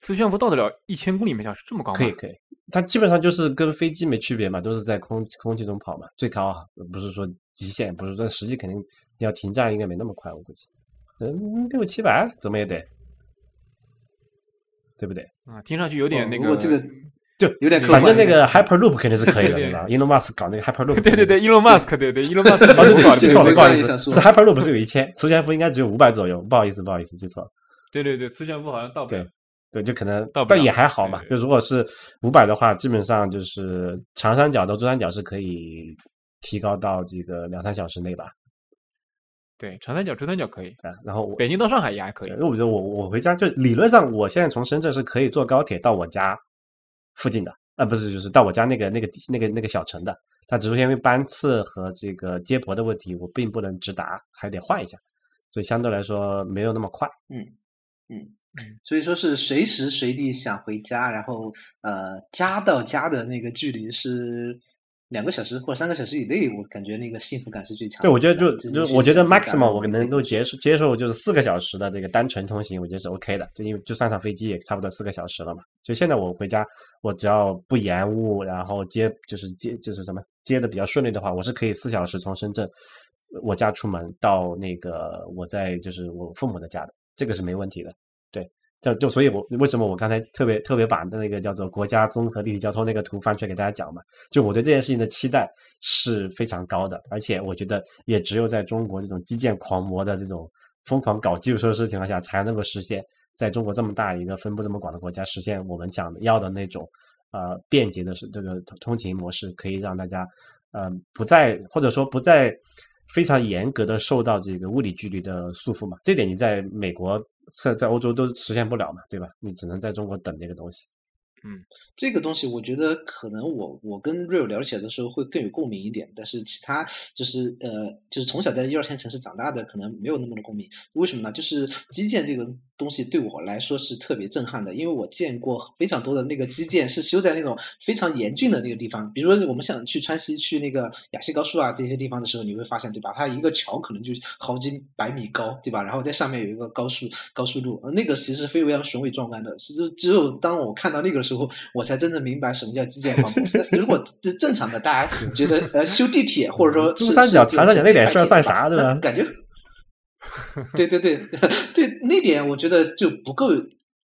A: 磁悬浮到得了一千公里每小时，这么高吗？
B: 可以，可以。它基本上就是跟飞机没区别嘛，都是在空空气中跑嘛。最高不是说极限，不是，但实际肯定要停站，应该没那么快，我估计，嗯，六七百怎么也得，对不对？
A: 啊，听上去有点那个
C: 这个。
B: 就
C: 有点，
B: 反正那个 Hyperloop 肯定是可以的，对吧？Elon Musk 搞那个 Hyperloop，
A: 对对对，Elon Musk，对对，Elon Musk，
B: 哦，对，记错了，不好意思，是 Hyperloop 是有一千，磁悬浮应该只有五百左右，不好意思，不好意思，记错了。
A: 对对对，磁悬浮好像到不了，
B: 对，就可能，但也还好嘛。就如果是五百的话，基本上就是长三角到珠三角是可以提高到这个两三小时内吧。
A: 对，长三角、珠三角可以啊，
B: 然后
A: 北京到上海也还可以。
B: 因为我觉得我我回家就理论上，我现在从深圳是可以坐高铁到我家附近的。啊，不是，就是到我家那个那个那个那个小城的，他只是因为班次和这个接驳的问题，我并不能直达，还得换一下，所以相对来说没有那么快。
C: 嗯嗯嗯，所以说是随时随地想回家，然后呃，家到家的那个距离是。两个小时或者三个小时以内，我感觉那个幸福感是最强。
B: 对，我觉得就就我觉得 maximum 我能够接受接受就是四个小时的这个单程通行，我觉得是 OK 的。就因为就算上飞机也差不多四个小时了嘛。就现在我回家，我只要不延误，然后接就是接就是什么接的比较顺利的话，我是可以四小时从深圳我家出门到那个我在就是我父母的家的，这个是没问题的。就就所以，我为什么我刚才特别特别把那个叫做国家综合立体交通那个图翻出来给大家讲嘛？就我对这件事情的期待是非常高的，而且我觉得也只有在中国这种基建狂魔的这种疯狂搞基础设施的情况下，才能够实现在中国这么大一个分布这么广的国家，实现我们想要的那种呃便捷的是这个通勤模式，可以让大家呃不再或者说不再非常严格的受到这个物理距离的束缚嘛？这点你在美国。在在欧洲都实现不了嘛，对吧？你只能在中国等这个东西。
C: 嗯，这个东西我觉得可能我我跟 Real 聊起来的时候会更有共鸣一点，但是其他就是呃，就是从小在一二线城市长大的，可能没有那么的共鸣。为什么呢？就是基建这个东西对我来说是特别震撼的，因为我见过非常多的那个基建是修在那种非常严峻的那个地方，比如说我们想去川西去那个雅西高速啊这些地方的时候，你会发现对吧？它一个桥可能就好几百米高，对吧？然后在上面有一个高速高速路，那个其实非常雄伟壮观的。其实只有当我看到那个时候，我才真正明白什么叫基建狂魔。如果这正常的大家觉得呃修地铁或者说
B: 珠三角、长三角那点事儿算啥对吧？
C: 感觉。对对对对，那点我觉得就不够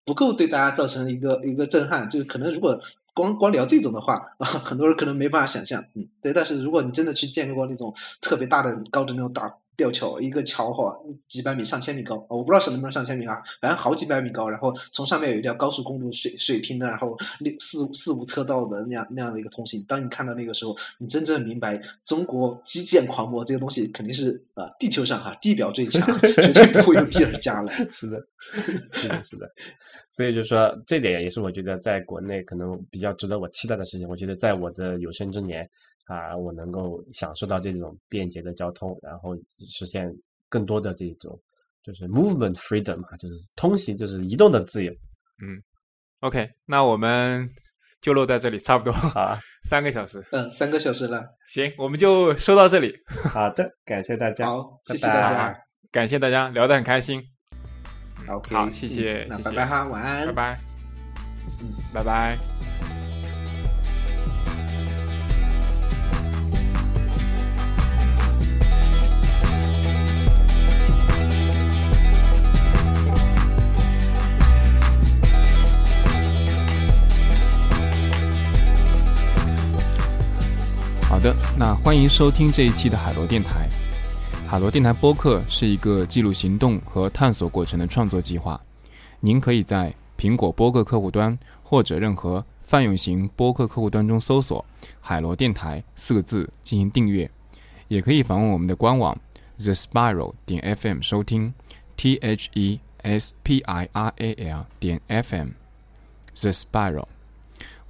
C: 不够对大家造成一个一个震撼，就可能如果光光聊这种的话啊，很多人可能没办法想象，嗯，对。但是如果你真的去见过那种特别大的高的那种大。吊桥一个桥哈，几百米、上千米高，我不知道是能不能上千米啊，反正好几百米高。然后从上面有一条高速公路，水水平的，然后六四四五车道的那样那样的一个通行。当你看到那个时候，你真正明白中国基建狂魔这个东西肯定是啊，地球上哈地表最强，绝对不会有第二家了。
B: 是的，是的，是的。所以就是说，这点也是我觉得在国内可能比较值得我期待的事情。我觉得在我的有生之年。啊，我能够享受到这种便捷的交通，然后实现更多的这种就是 movement freedom 嘛，就是通行，就是移动的自由。
E: 嗯，OK，那我们就录在这里，差不多
B: 啊，
E: 三个小时，
C: 嗯，三个小时了。
E: 行，我们就说到这里。
B: 好的，感谢大家，
C: 好，谢谢大家，
E: 感谢大家聊得很开心。
C: OK，
E: 好，谢谢，
C: 那拜拜哈，晚安，
E: 拜拜，
C: 嗯，
E: 拜拜。的，那欢迎收听这一期的海螺电台。海螺电台播客是一个记录行动和探索过程的创作计划。您可以在苹果播客客户端或者任何泛用型播客客户端中搜索“海螺电台”四个字进行订阅，也可以访问我们的官网 the spiral 点 fm 收听 t h e s p i r a l 点 f m the spiral。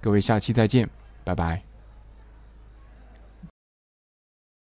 E: 各位，下期再见，拜拜。